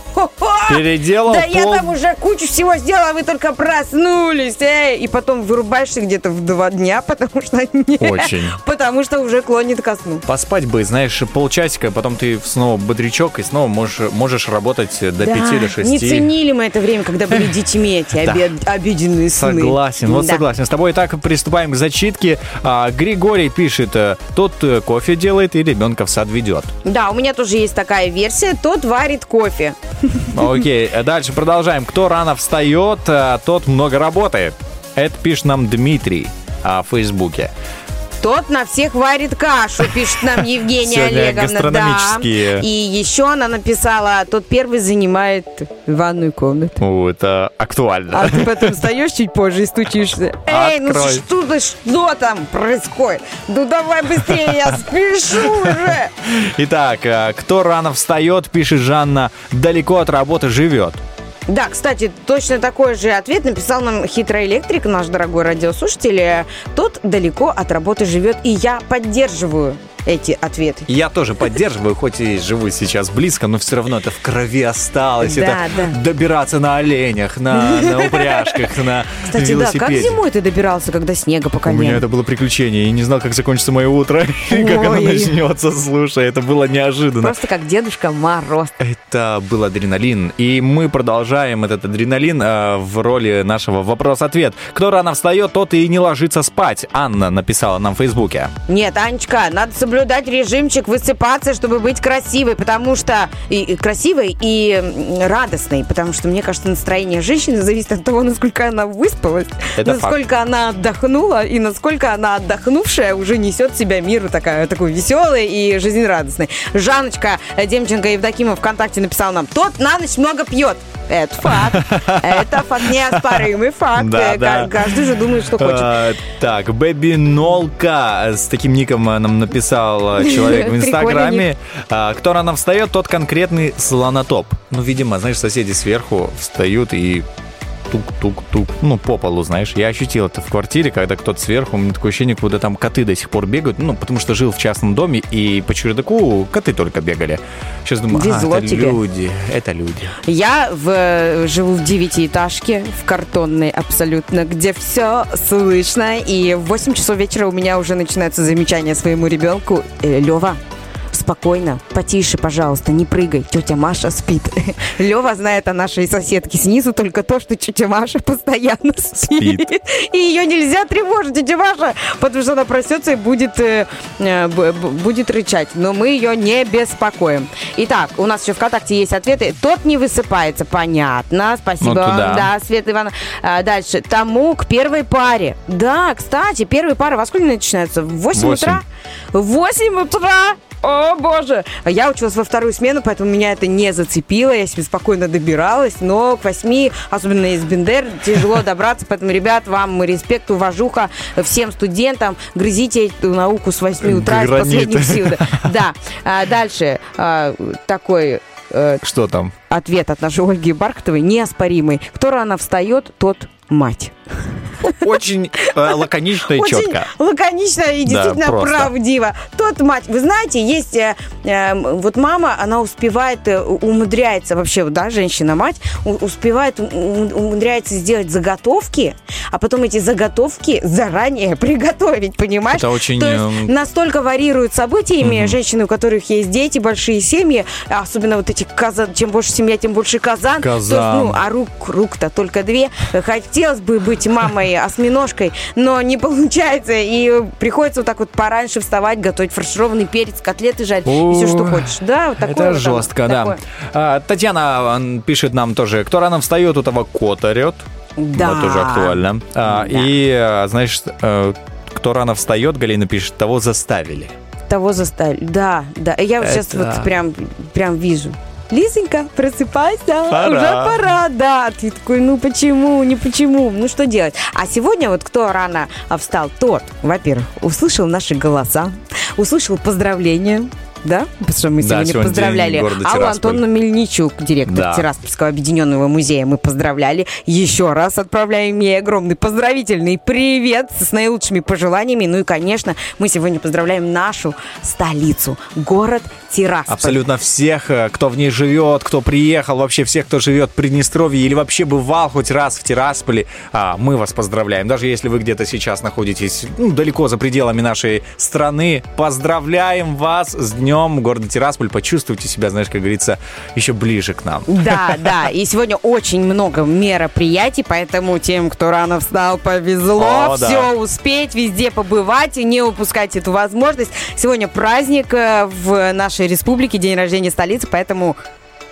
Переделал Да я пол- там уже кучу всего сделала, а вы только проснулись, эй! И потом вырубаешься где-то в два дня, потому что... не- Очень. Потому что уже клонит ко сну. Поспать бы, знаешь, полчасика, потом ты снова бодрячок, и снова можешь, можешь работать до Да, 5 до 6. Не ценили мы это время, когда были детьми, эти обед- обеденные сны. Согласен, вот Да. согласен. С тобой так приступаем к зачитке. А, Григорий пишет, э, тот э, кофе делает и ребенка в сад ведет. Да, у меня тоже есть такая версия. Тот варит кофе. Окей, дальше продолжаем. Кто рано встает, э, тот много работает. Это пишет нам Дмитрий а, в Фейсбуке. Тот на всех варит кашу, пишет нам Евгения Олеговна. Да. И еще она написала, тот первый занимает ванную комнату. О, это актуально. А ты потом встаешь чуть позже и стучишься. Эй, ну что, ты, что там происходит? Ну давай быстрее, я спешу уже. Итак, э, кто рано встает, пишет Жанна, далеко от работы живет. Да, кстати, точно такой же ответ написал нам хитрый электрик, наш дорогой радиослушатель. Тот далеко от работы живет, и я поддерживаю эти ответы. Я тоже поддерживаю, хоть и живу сейчас близко, но все равно это в крови осталось. Да, это да. добираться на оленях, на, на упряжках, на Кстати, да, как велосипеде. зимой ты добирался, когда снега по У меня это было приключение. Я не знал, как закончится мое утро, и как оно начнется. Слушай, это было неожиданно. Просто как Дедушка Мороз. Это был адреналин. И мы продолжаем этот адреналин э, в роли нашего вопрос-ответ. Кто рано встает, тот и не ложится спать. Анна написала нам в Фейсбуке. Нет, Анечка, надо соблюдать режимчик, высыпаться, чтобы быть красивой, потому что и, и красивой и радостной, потому что мне кажется, настроение женщины зависит от того, насколько она выспалась, Это насколько она отдохнула и насколько она отдохнувшая уже несет себя миру такая такой веселой и жизнерадостной. Жанночка э, Демченко Евдокимов ВКонтакте написал нам: тот на ночь много пьет. Это факт. Это факт, неоспоримый факт. Да, да. ка- Каждый же думает, что хочет. А, так, Бэби Нолка с таким ником э, нам написал э, человек в Инстаграме. А, Кто рано встает, тот конкретный слонотоп. Ну, видимо, знаешь, соседи сверху встают и тук-тук-тук, ну, по полу, знаешь. Я ощутил это в квартире, когда кто-то сверху, у меня такое ощущение, куда там коты до сих пор бегают, ну, потому что жил в частном доме, и по чердаку коты только бегали. Сейчас думаю, а, Везло это люди, это люди. Я в, э, живу в девятиэтажке, в картонной абсолютно, где все слышно. И в 8 часов вечера у меня уже начинается замечание своему ребенку. Э, Лева, спокойно, потише, пожалуйста, не прыгай. Тетя Маша спит. Лева знает о нашей соседке снизу только то, что тетя Маша постоянно спит. И ее нельзя тревожить, тетя Маша, потому что она проснется и будет, э, э, будет рычать. Но мы ее не беспокоим. Итак, у нас еще ВКонтакте есть ответы. Тот не высыпается, понятно. Спасибо Ну, вам. Да, Света Ивановна. А, дальше. Тому к первой паре. Да, кстати, первые пары во сколько начинаются? В 8 Восемь. утра? В 8 утра? О, боже! Я училась во вторую смену, поэтому меня это не зацепило. Я себе спокойно добиралась. Но к 8, особенно из Бендер, тяжело добраться. Поэтому, ребят, вам респект, уважуха всем студентам. Грызите эту науку с 8 утра из Гранит. последних сил. Да. Да. А, дальше. а, такой э, Что там? ответ от нашей Ольги Бархатовой неоспоримый. Кто рано встает, тот мать. Очень э, лаконично и Очень четко. лаконично и Да, действительно просто. правдиво. Тот мать, вы знаете, есть э, э, вот мама, она успевает, э, умудряется вообще, да, женщина-мать, успевает, ум- ум- умудряется сделать заготовки, а потом эти заготовки заранее приготовить, понимаешь? Это очень, То есть эм, настолько вариируют событиями Мгм. женщины, у которых есть дети, большие семьи, особенно вот эти казан, чем больше семья, тем больше казан. То есть, Казан. ну, а рук, рук-то только две. Хотелось бы быть мамой этой осьминожкой, но не получается, и приходится вот так вот пораньше вставать, готовить фаршированный перец, котлеты жарить, и все, что Ой, хочешь. Да, вот такое Это вот там, жестко, да. такое. А, Татьяна пишет нам тоже, кто рано встает, у того кот орет. Да. Вот тоже актуально. А, И, а, знаешь, э, кто рано встает, Галина пишет, того заставили. Того заставили. Да, да. Я вот сейчас Это- вот прям, прям вижу. Лизонька, просыпайся, Пора. уже пора, да. Ты такой, ну почему, не почему, ну что делать? А сегодня вот кто рано а, встал, тот, во-первых, услышал наши голоса, услышал поздравления, да, потому что мы Да, сегодня, сегодня поздравляли Аллу. Антоновну Мельничук, директор Да. Тираспольского объединенного музея. Мы поздравляли. Еще раз отправляем ей огромный поздравительный привет с наилучшими пожеланиями. Ну и, конечно, мы сегодня поздравляем нашу столицу, город Тирасполь. Абсолютно всех, э, кто в ней живет, кто приехал, вообще всех, кто живет в Приднестровье или вообще бывал хоть раз в Тирасполе, а, мы вас поздравляем. Даже если вы где-то сейчас находитесь ну, далеко за пределами нашей страны, поздравляем вас с днем города Тирасполь. Почувствуйте себя, знаешь, как говорится, еще ближе к нам. Да, да. И сегодня очень много мероприятий, поэтому тем, кто рано встал, повезло. О, да. Все успеть, везде побывать и не упускать эту возможность. Сегодня праздник э, в нашей республике, день рождения столицы, поэтому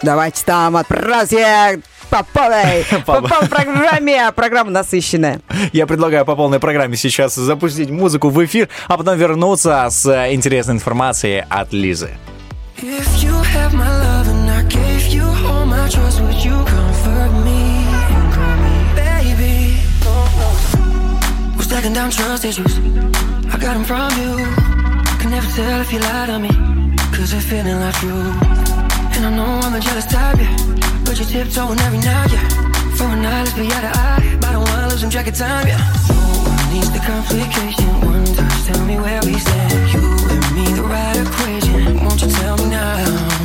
давайте там отпразднуем по полной, по полной программе. А Программа насыщенная. Я предлагаю по полной программе сейчас запустить музыку в эфир, а потом вернуться с э, интересной информацией от Лизы. If you have my love and I gave you all my trust, would you comfort me and call me baby? We're stacking down trust issues. I got them from you. Can never tell if you lie to me, cause they're feeling like truth. And I know I'm a jealous type, yeah. But you're tiptoeing every night, yeah. For a night, let's be eye to eye. But I don't wanna lose some track of time, yeah. No one needs the complication. One touch, tell me where we stand. You and me, the right equation. Won't you tell me now?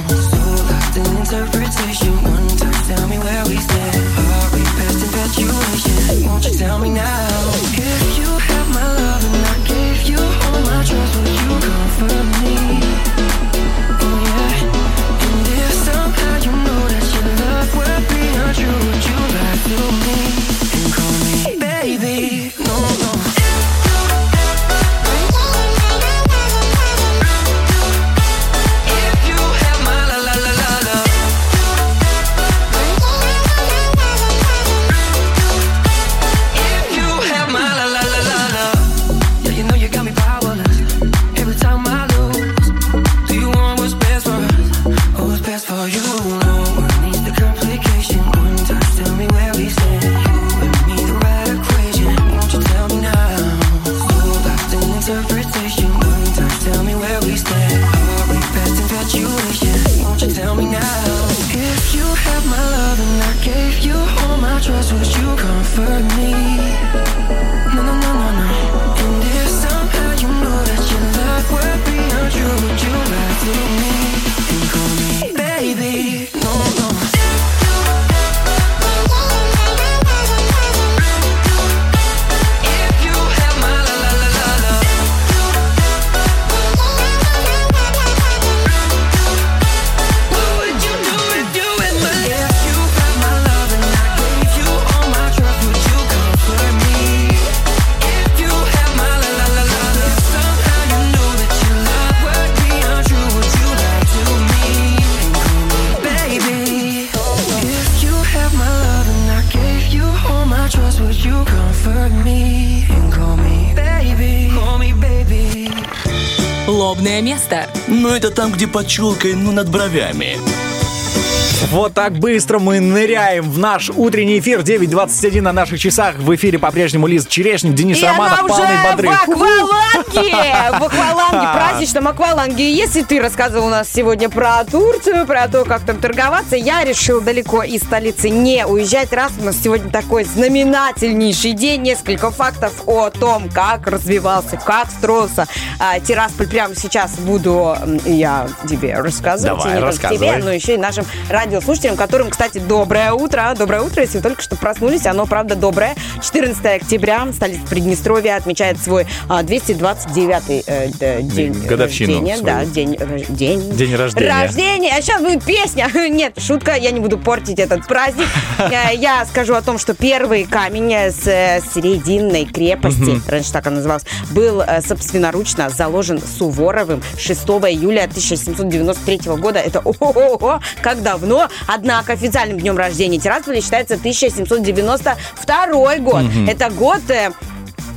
So lost in interpretation. One touch, tell me where we stand. Are we past infatuation? Won't you tell me now? If you have my love and I gave you all my trust, would you comfort me? To me Лобное место. Ну, это там, где под челкой, ну, над бровями. Вот так быстро мы ныряем в наш утренний эфир. 9.21 на наших часах. В эфире по-прежнему Лиз Черешник, Денис И Романов, она полный в бодрых. акваланге! В акваланге, праздничном акваланге. И Если ты рассказывал у нас сегодня про Турцию, про то, как там торговаться, я решил далеко из столицы не уезжать. Раз у нас сегодня такой знаменательнейший день, несколько фактов о том, как развивался, как строился а, Тирасполь. Прямо сейчас буду я тебе рассказывать. Давай, и не рассказывай. тебе, но еще и нашим радиослушателям, которым, кстати, доброе утро. Доброе утро, если вы только что проснулись. Оно, правда, доброе. 14 октября столица Приднестровья отмечает свой а, 229-й э, день Годовщину рождения. свою. Да, день, рож- день, День рождения. Рождение. А сейчас будет песня. Нет, шутка, я не буду портить этот праздник. Э, Я скажу о том, что первый камень э, с э, Срединной крепости, раньше так она называлась, был э, собственноручно заложен Суворовым 6 июля 1793 года. Это ого как давно. Однако официальным днем рождения Тирасполя считается 1792 год. Мгм. Это год... э,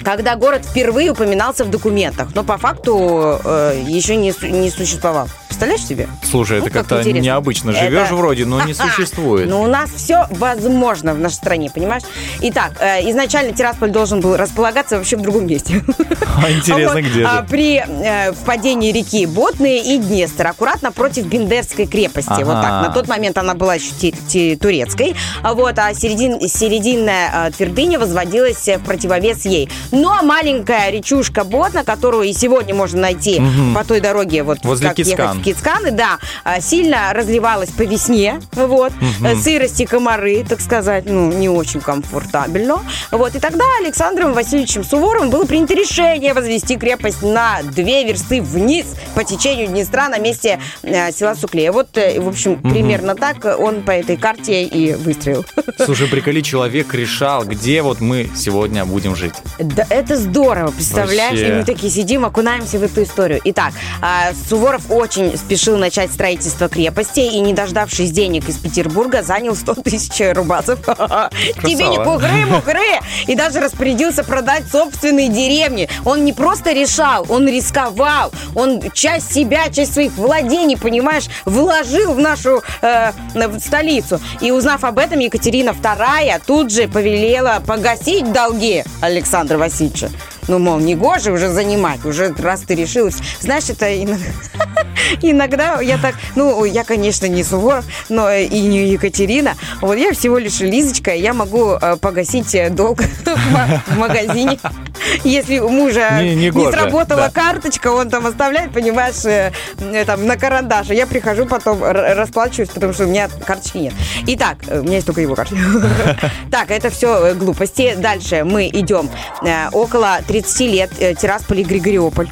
когда город впервые упоминался в документах, но по факту э, еще не, не существовал. Представляешь себе? Слушай, это Ну, как как-то интересно. необычно. Это- Живешь вроде, но не существует. Ну, у нас все возможно в нашей стране, понимаешь? Итак, э, изначально Тирасполь должен был располагаться вообще в другом месте. А интересно, где а, же? При э, впадении реки Ботны и Днестр, аккуратно против Бендерской крепости. Вот так. На тот момент она была еще турецкой. А Вот, а середин, серединная э, твердыня возводилась в противовес ей. Но маленькая речушка Ботна, которую и сегодня можно найти по той дороге, вот Возле как ехать в Кицканы, да, а, сильно разливалась по весне, вот, Мгм. Э, сырости, комары, так сказать, ну, не очень комфортабельно, вот, и тогда Александром Васильевичем Суворовым было принято решение возвести крепость на две версты вниз по течению Днестра на месте э, села Суклея. Вот, э, в общем, Мгм. примерно так он по этой карте и выстроил. Слушай, приколи, человек решал, где вот мы сегодня будем жить. Да, это здорово, представляешь? Вообще. И мы такие сидим, окунаемся в эту историю. Итак, а, Суворов очень спешил начать строительство крепости и, не дождавшись денег из Петербурга, занял 100 тысяч рубасов. Тебе не кухры, мухры! И даже распорядился продать собственные деревни. Он не просто решал, он рисковал. Он часть себя, часть своих владений, понимаешь, вложил в нашу э, в столицу. И узнав об этом, Екатерина II тут же повелела погасить долги Александра Васильевича. Ну, мол, не гоже уже занимать, уже раз ты решилась. Знаешь, это иногда, я так, ну, я, конечно, не Суворов, но и не Екатерина. Вот я всего лишь Лизочка, я могу э, погасить долг в ма- в магазине. Если у мужа Не- не не сработала да. карточка, он там оставляет, понимаешь, э, э, там на карандаше. Я прихожу, потом расплачиваюсь, потому что у меня карточки нет. Итак, у меня есть только его карточка. Так, это все глупости. Дальше мы идем. Около 30 лет э, Тирасполь и Григориополь.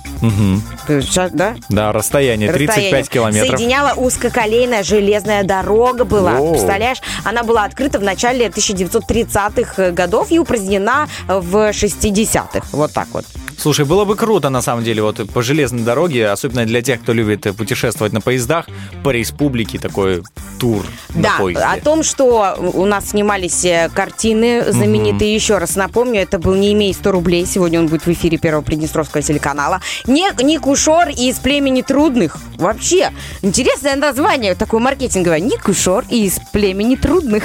Ты щас, Да? Да, расстояние 35 Расстояние. километров. Соединяла узкоколейная железная дорога была. Воу. Представляешь? Она была открыта в начале 1930-х годов и упразднена в 60-х. Вот так вот. Слушай, было бы круто, на самом деле, вот по железной дороге, особенно для тех, кто любит э, путешествовать на поездах, по республике такой тур на Да, поезде. о том, что у нас снимались э, картины знаменитые, еще раз напомню, это был «Не имей 100 рублей», сегодня он будет в эфире Первого Приднестровского телеканала. Не, Никушор из племени трудных. Вообще, интересное название, такое маркетинговое. Никушор из племени трудных.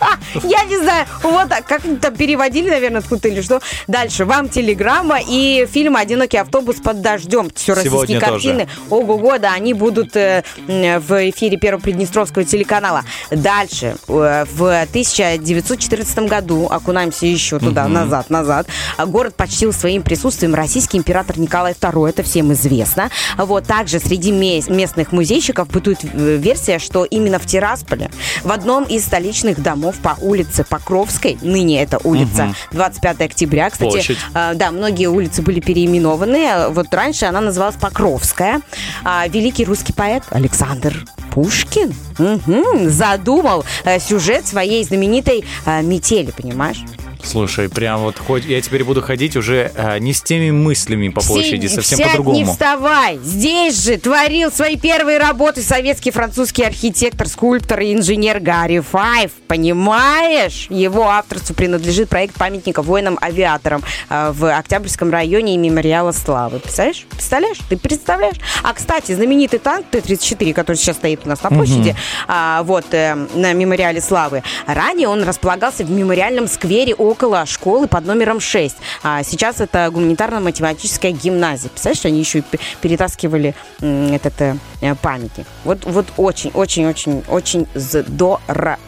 Я не знаю, вот так, как там переводили, наверное, откуда или что. Дальше, вам телеграмма и фильм «Одинокий автобус под дождем». Все российские картины. Ого-го, да, они будут э, в эфире Первого Приднестровского телеканала. Дальше, э, в 1914 году, окунаемся еще туда, назад, назад, город почтил своим присутствием российский император Николай II, это всем известно. Вот, также среди ме- местных музейщиков бытует э, версия, что именно в Тирасполе, в одном из столичных домов по улице Покровской, ныне это улица Мгм. 25 октября, кстати, Площадь. а, да, многие улицы были переименованы. Вот раньше она называлась Покровская. А, великий русский поэт Александр Пушкин мгм, задумал э, сюжет своей знаменитой э, метели, понимаешь? Слушай, прям вот хоть я теперь буду ходить уже э, не с теми мыслями по площади, Сидь, совсем сядь, не по-другому. вставай. Здесь же творил свои первые работы советский французский архитектор, скульптор и инженер Гарри Файв. Понимаешь? Его авторству принадлежит проект памятника воинам-авиаторам э, в Октябрьском районе и мемориала славы. Представляешь? Представляешь? Ты представляешь? А, кстати, знаменитый танк Т-34, который сейчас стоит у нас на площади, а, вот, э, на мемориале славы, ранее он располагался в мемориальном сквере около около школы под номером 6. А сейчас это гуманитарно-математическая гимназия. Представляешь, они еще и пе- перетаскивали этот э, э, памятник. Вот, вот очень, очень, очень, очень здорово.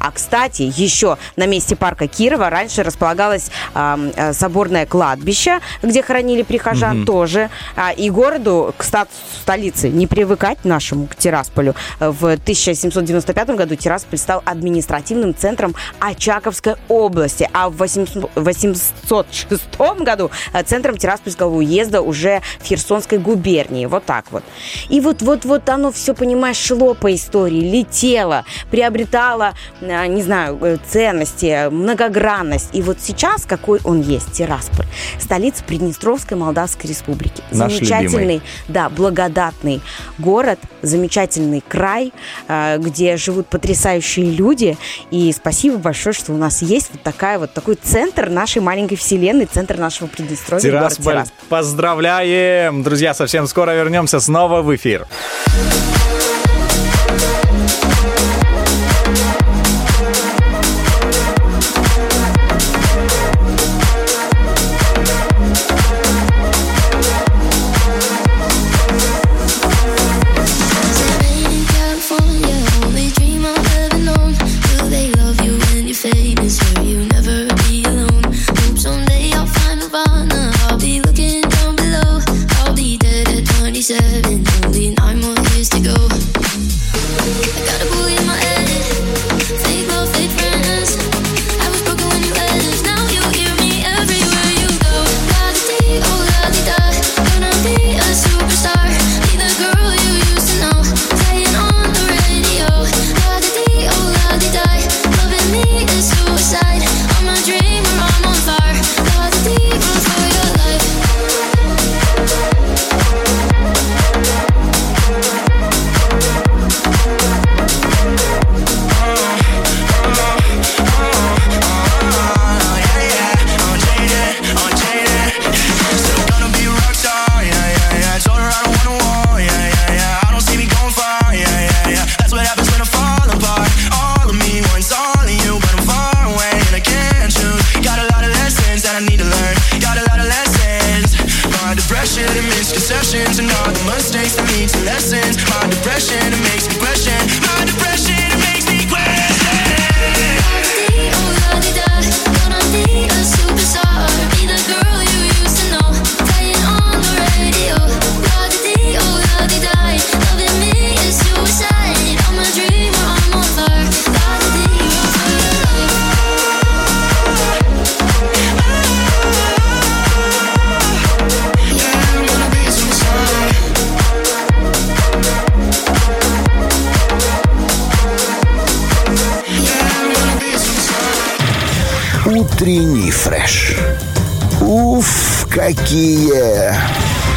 А, кстати, еще на месте парка Кирова раньше располагалось э, соборное кладбище, где хоронили прихожан Мгм. тоже. А, и городу, к статусу столицы, не привыкать нашему, к Тирасполю. В 1795 году Тирасполь стал административным центром Очаковской области, а в 800 806 году э, центром Тираспольского уезда уже в Херсонской губернии. Вот так вот. И вот-вот-вот оно все, понимаешь, шло по истории, летело, приобретало, э, не знаю, э, ценности, многогранность. И вот сейчас какой он есть, Тирасполь, столица Приднестровской Молдавской Республики. Наш Замечательный, любимый. да, благодатный город, замечательный край, где живут потрясающие люди. И спасибо большое, что у нас есть вот такая вот такой центр нашей маленькой вселенной, центр нашего Приднестровья. Тирасполь. Поздравляем! Друзья, совсем скоро вернемся снова в эфир. Уф, какие!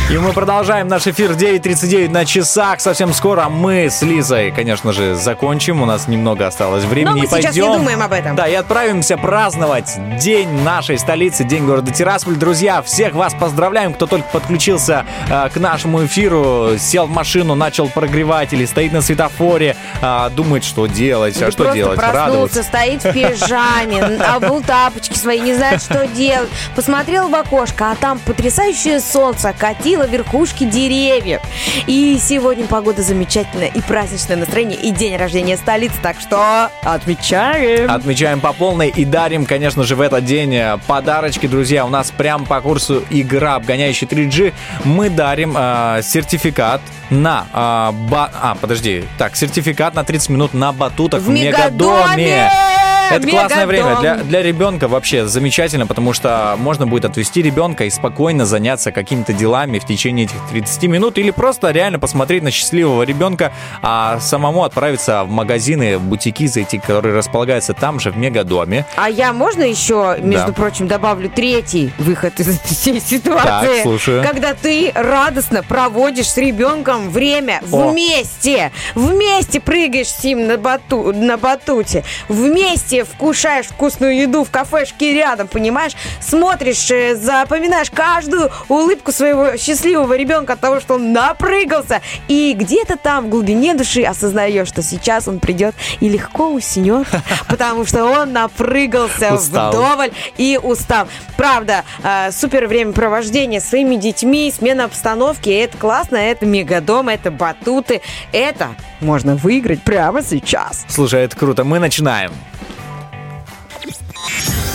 И мы продолжаем наш эфир 9.39 на часах. Совсем скоро мы с Лизой, конечно же, закончим. У нас немного осталось времени. Но мы и сейчас не пойдем, думаем об этом. Да, и отправимся праздновать День нашей столицы, День города Тирасполь. Друзья, всех вас поздравляем, кто только подключился э, к нашему эфиру, сел в машину, начал прогревать или стоит на светофоре, э, думает, что делать, а Или что делать, радоваться. стоит в пижаме, обул тапочки свои, не знает, что делать. Посмотрел в окошко, а там потрясающее солнце катило верхушки деревьев. И сегодня погода замечательная, и праздничное настроение, и день рождения столицы. Так что отмечаем. Отмечаем по полной и дарим, конечно же, в этот день э, подарочки, друзья. У нас прям по курсу игра обгоняющий 3G. Мы дарим э, сертификат на... э, ба- А, подожди. Так, сертификат на 30 минут на батутах в, В Мегадоме! Это классное время Мегадом! для, для ребенка вообще замечательно, потому что можно будет отвести ребенка и спокойно заняться какими-то делами в течение этих 30 минут или просто реально посмотреть на счастливого ребенка, а самому отправиться в магазины, бутики зайти, которые располагаются там же в Мегадоме. А я можно еще, между Да. прочим, добавлю третий выход из этой всей ситуации? Так, слушаю. Когда ты радостно проводишь с ребенком время О. вместе. Вместе прыгаешь с ним на, бату, на батуте. Вместе вкушаешь вкусную еду в кафешке рядом, понимаешь? Смотришь, э, запоминаешь каждую улыбку своего счастливого ребенка от того, что он напрыгался. И где-то там в глубине души осознаешь, что сейчас он придет и легко уснет, потому что он напрыгался Устал. вдоволь и устал. Правда, э, супер времяпровождение с своими детьми, смена обстановки, это классно, это мегадом, это батуты, это можно выиграть прямо сейчас. Слушай, это круто. Мы начинаем.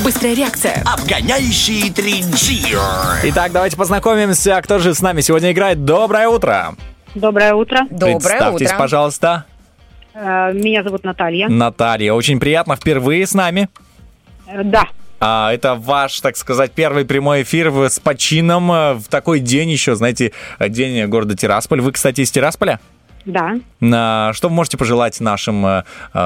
Быстрая реакция. Обгоняющий 3G. Итак, давайте познакомимся. Кто же с нами сегодня играет? Доброе утро. Доброе утро. Представьтесь, пожалуйста. Э, Меня зовут Наталья. Наталья, очень приятно впервые с нами. Э, Да. А, это ваш, так сказать, первый прямой эфир с почином э, в такой день еще, знаете, э, день города Тирасполь. Вы, кстати, из Тирасполя? Да. На- Что вы можете пожелать нашим э,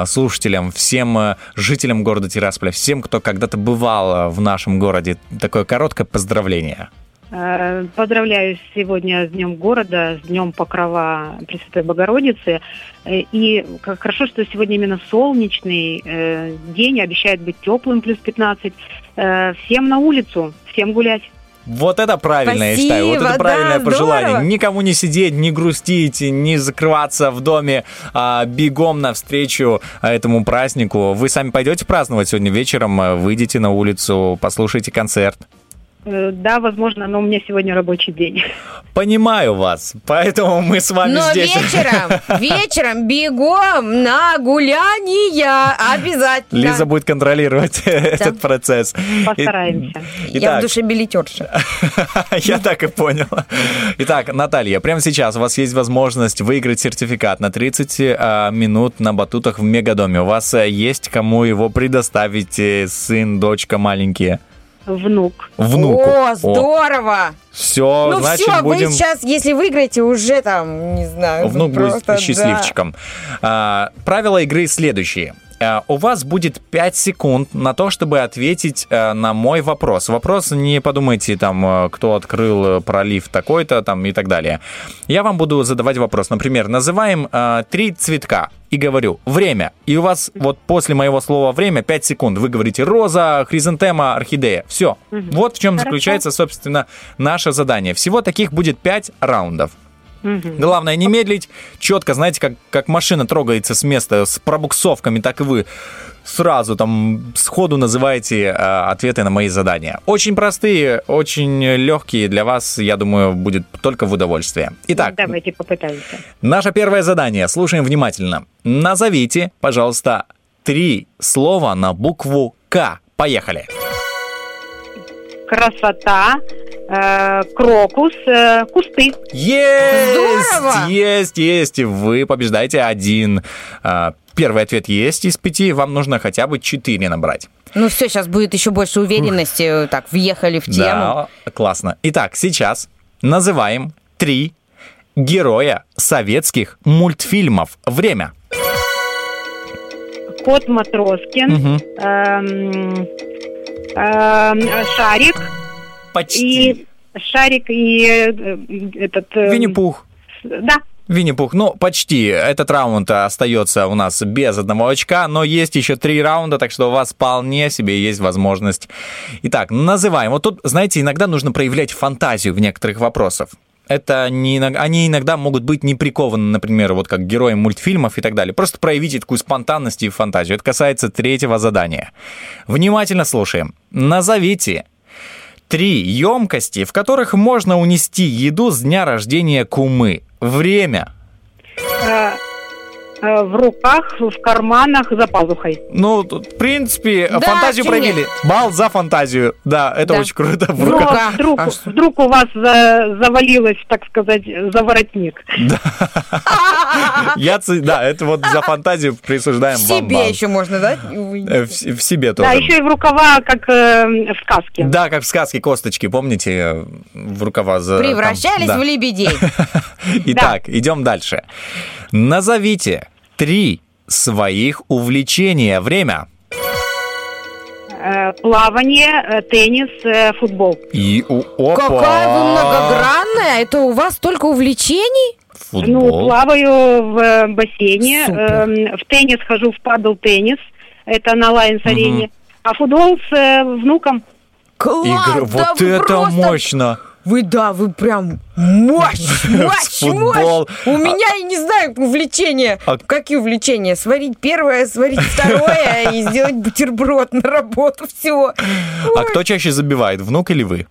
слушателям, всем жителям города Тирасполя, всем, кто когда-то бывал в нашем городе? Такое короткое поздравление. Э, Поздравляю сегодня с Днем города, с Днем Покрова Пресвятой Богородицы. Э, И как хорошо, что сегодня именно солнечный э, день, обещает быть теплым, плюс 15. Э, Всем на улицу, всем гулять. Вот это правильно, я считаю. Вот это Спасибо, правильное да, пожелание. здорово. Никому не сидеть, не грустить, не закрываться в доме, а бегом навстречу этому празднику. Вы сами пойдете праздновать сегодня вечером, выйдете на улицу, послушайте концерт. Э, Да, возможно, но у меня сегодня рабочий день. Понимаю вас, поэтому мы с вами Но здесь. вечером, вечером бегом на гуляния обязательно. Лиза будет контролировать этот процесс. Постараемся. Я Итак. в душе билетерша. Я так и понял. Итак, Наталья, прямо сейчас у вас есть возможность выиграть сертификат на 30 а, минут на батутах в Мегадоме. У вас а, есть кому его предоставить, э, сын, дочка маленькие? Внук. Внуку. О, здорово! Все, ну значит, все, будем... вы сейчас, если выиграете, уже там, не знаю, Внук просто, будет счастливчиком. А, правила игры следующие. А, У вас будет 5 секунд на то, чтобы ответить а, на мой вопрос. Вопрос не подумайте, там, а, кто открыл э, пролив такой-то, там, и так далее. Я вам буду задавать вопрос. Например, называем а, три цветка и говорю время. И у вас вот после моего слова время 5 секунд. Вы говорите роза, хризантема, орхидея. Все. Мгм. Вот в чем Хорошо. заключается, собственно, наше задание. Всего таких будет 5 раундов. Мгм. Главное не медлить, четко, знаете, как, как машина трогается с места с пробуксовками, так и вы сразу там сходу называете э, ответы на мои задания. Очень простые, очень легкие для вас, я думаю, будет только в удовольствие. Итак, Давайте попытаемся. наше первое задание. Слушаем внимательно. Назовите, пожалуйста, три слова на букву К. Поехали. Красота, э, крокус, э, кусты. Есть! Здорово! Есть, есть. Вы побеждаете один. А, Первый ответ есть из пяти. Вам нужно хотя бы четыре набрать. Ну все, сейчас будет еще больше уверенности. Так, въехали в тему. Да, классно. Итак, сейчас называем три героя советских мультфильмов. Время. Кот Матроскин, эм, эм, Шарик. Почти. И Шарик и э, этот... э, Винни-Пух. Да. Винни-Пух, ну, почти. Этот раунд остается у нас без одного очка, но есть еще три раунда, так что у вас вполне себе есть возможность. Итак, называем. Вот тут, знаете, иногда нужно проявлять фантазию в некоторых вопросах. Это не, они иногда могут быть не прикованы, например, вот как герои мультфильмов и так далее. Просто проявите такую спонтанность и фантазию. Это касается третьего задания. Внимательно слушаем. Назовите три емкости, в которых можно унести еду с дня рождения кумы. Время. Э, э, в руках, в карманах, за пазухой. Ну, тут, в принципе, Да, фантазию нет? проявили. Бал за фантазию. Да, это Да. очень круто. В Вдруг, руках. вдруг, вдруг у вас за- завалилось, так сказать, за воротник. Я, да, это вот за фантазию присуждаем вам Себе балл. еще можно, да? Э, В, в себе тоже. Да, еще и в рукава, как э, в сказке. Да, как в сказке косточки, помните, э, в рукава за... там, Превращались да. в лебедей. Итак, идем дальше. Назовите три своих увлечения. Время. Э, плавание, э, теннис, э, футбол. И у опа. Какая вы многогранная! Это у вас столько увлечений? Ну, плаваю в бассейне, эм, в теннис хожу в падл теннис, Это на Лайонс-арене. А футбол с э, внуком. Класс! Игр- да Вот это просто- мощно! Вы, да, вы прям мощь, мощь, мощь. У меня, я не знаю, увлечения. А- Какие увлечения? Сварить первое, сварить второе и сделать бутерброд на работу. Все. А кто чаще забивает, внук или вы?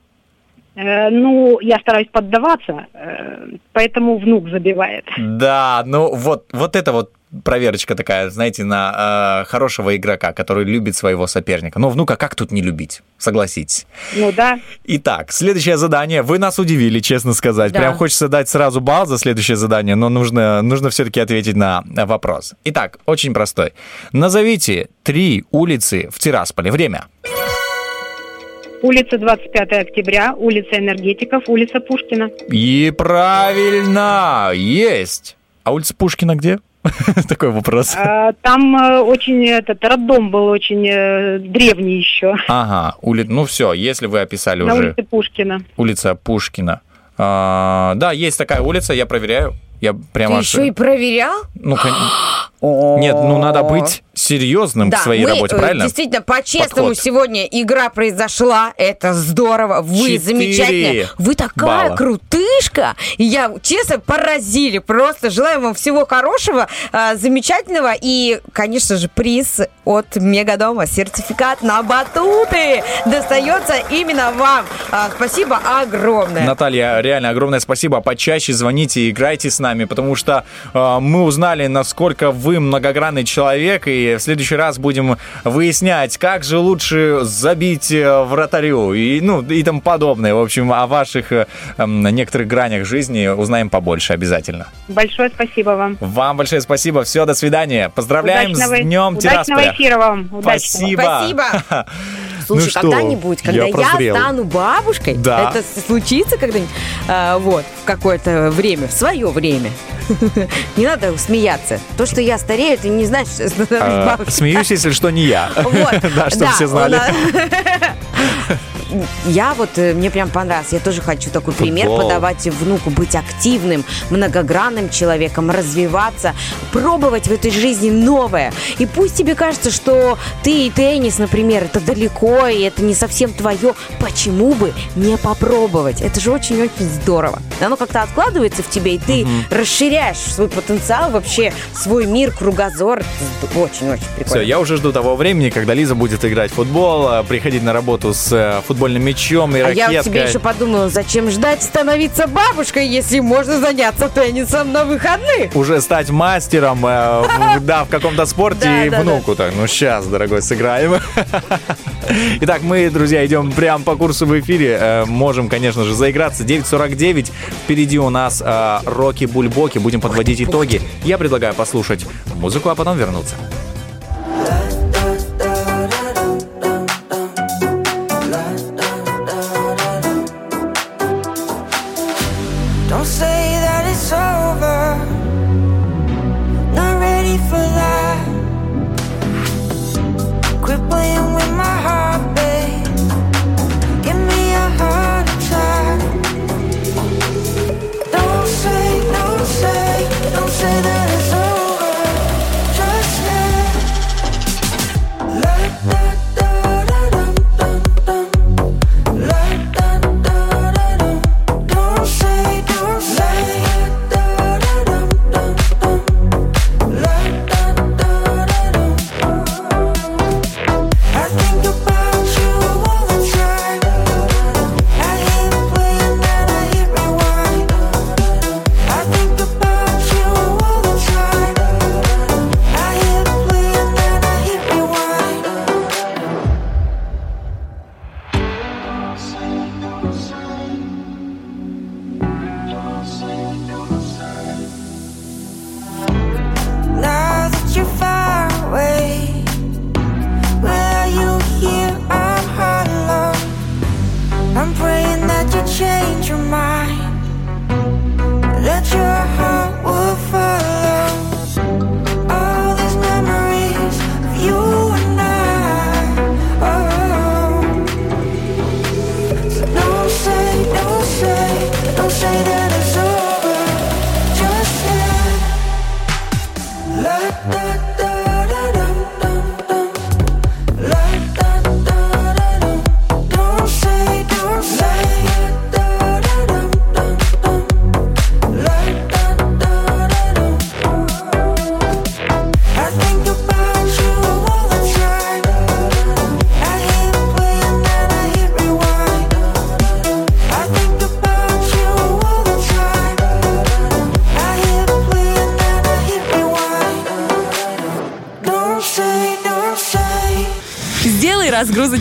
Э, ну, я стараюсь поддаваться, э, поэтому внук забивает. Да, ну вот, вот это вот проверочка такая, знаете, на э, хорошего игрока, который любит своего соперника. Ну, внука как тут не любить? Согласитесь. Ну да. Итак, следующее задание. Вы нас удивили, честно сказать. Да. Прям хочется дать сразу балл за следующее задание, но нужно, нужно все-таки ответить на вопрос. Итак, очень простой. Назовите три улицы в Тирасполе. Время. Улица 25 октября, улица энергетиков, улица Пушкина. И правильно, есть. А улица Пушкина где? Такой вопрос. А, Там э, очень этот роддом был очень э, древний еще. Ага, ули... ну все, если вы описали На уже улице Пушкина. улица Пушкина. А, да, есть такая улица, я проверяю. Я прямо... Ты аж- еще и проверял? Ну, кон- Нет, ну надо быть серьезным Да, в своей мы, работе, э, правильно? Действительно, по-честному Подход. сегодня игра произошла. Это здорово. Вы Четыре замечательные. Вы такая балла. крутышка. И я, честно, поразили. Просто желаю вам всего хорошего, а, замечательного. И, конечно же, приз от Мегадома. Сертификат на батуты достается именно вам. А, Спасибо огромное. Наталья, реально огромное спасибо. Почаще звоните и играйте с нами, потому что э, мы узнали, насколько вы многогранный человек, и в следующий раз будем выяснять, как же лучше забить э, вратарю и, ну, и тому подобное. В общем, о ваших э, некоторых гранях жизни узнаем побольше обязательно. Большое спасибо вам. Вам большое спасибо. Все, до свидания. Поздравляем Удачного- с Днем удачного Тирасполя. эфира вам. Удачного. Спасибо. Спасибо. Слушай, Ну когда-нибудь, когда я я, стану бабушкой, Да. это случится когда-нибудь, а, вот, в какое-то время, в свое время. Не надо смеяться. То, что я старею, это не значит, что я А. Смеюсь, если что, не я. Вот, Да, чтобы все знали. Я вот, э, мне прям понравилось. Я тоже хочу такой пример Футбол. подавать внуку, быть активным, многогранным человеком, развиваться, пробовать в этой жизни новое. И пусть тебе кажется, что ты и теннис, например, это далеко, и это не совсем твое, почему бы не попробовать? Это же очень-очень здорово. Оно как-то откладывается в тебе, и ты расширяешь свой потенциал, вообще свой мир, кругозор. Очень-очень прикольно. Все, я уже жду того времени, когда Лиза будет играть в футбол, э, приходить на работу с э, футбольным мячом и А я ракеткой. себе еще подумала, зачем ждать становиться бабушкой, если можно заняться теннисом на выходных? Уже стать мастером, э, да, в каком-то спорте и внуку так. Ну, сейчас, дорогой, сыграем. Итак, мы, друзья, идем прямо по курсу в эфире. Э, Можем, конечно же, заиграться. 9.49. Впереди у нас э, Рокки Бульбоки. Будем подводить итоги. Я предлагаю послушать музыку, а потом вернуться.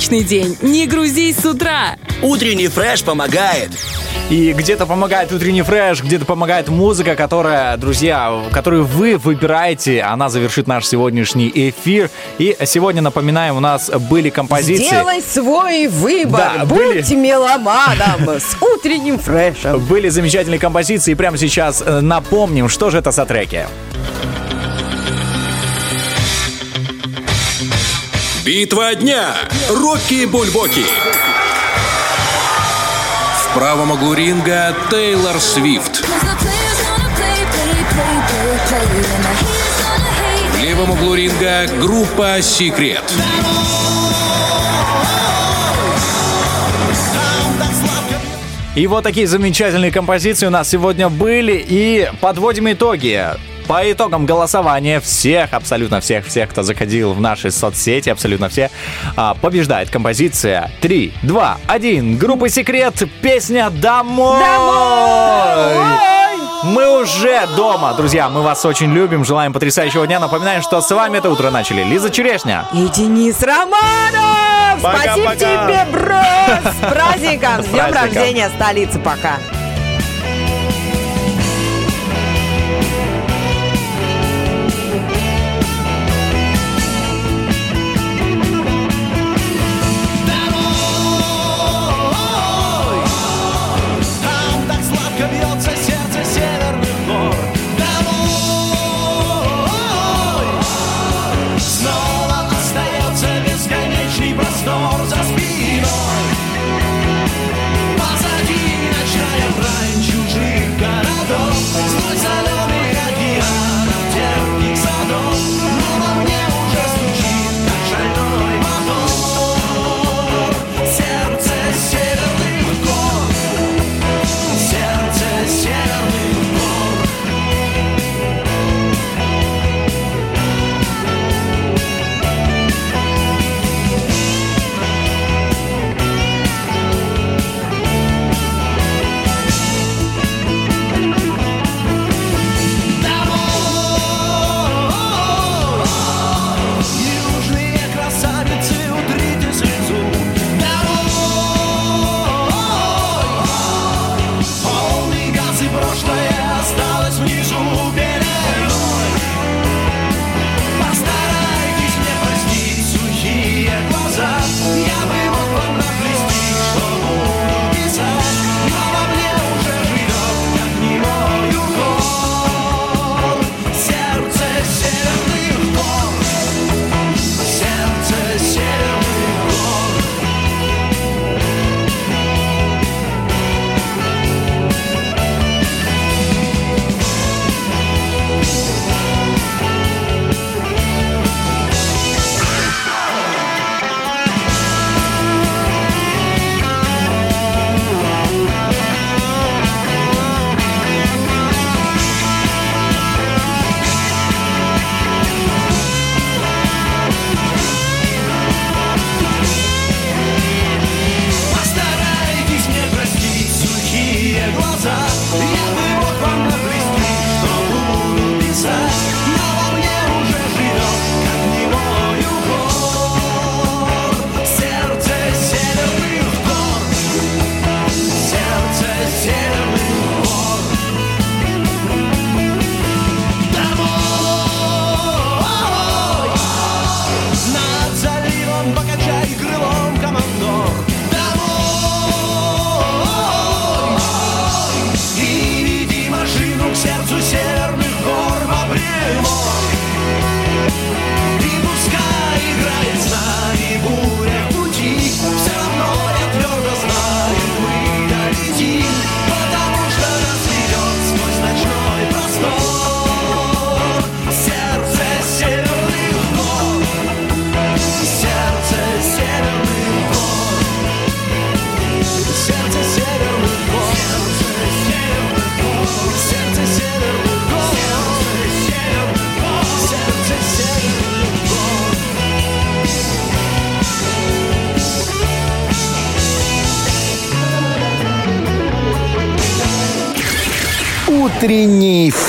Разгрузочный день. Не грузись с утра. Утренний фреш помогает. И где-то помогает утренний фреш, где-то помогает музыка, которая, друзья, которую вы выбираете. Она завершит наш сегодняшний эфир. И сегодня, напоминаем, у нас были композиции. Сделай свой выбор. Да, Будь были- меломаном с утренним фрешем. Были замечательные композиции. И прямо сейчас э, напомним, что же это за треки. Битва дня. Рокки Бульбоки. В правом углу ринга Тейлор Свифт. В левом углу ринга группа Секрет. И вот такие замечательные композиции у нас сегодня были. И подводим итоги. По итогам голосования всех, абсолютно всех, всех, кто заходил в наши соцсети, абсолютно все, а, побеждает композиция 3, 2, 1. Группа Секрет, песня «Домой». Мы уже дома, друзья, мы вас очень любим, желаем потрясающего дня. Напоминаем, что с вами это утро начали Лиза Черешня. И Денис Романов! Спасибо Пока-пока. тебе, бро! С праздником! С днем рождения столицы! Пока!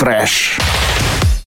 Утренний фреш.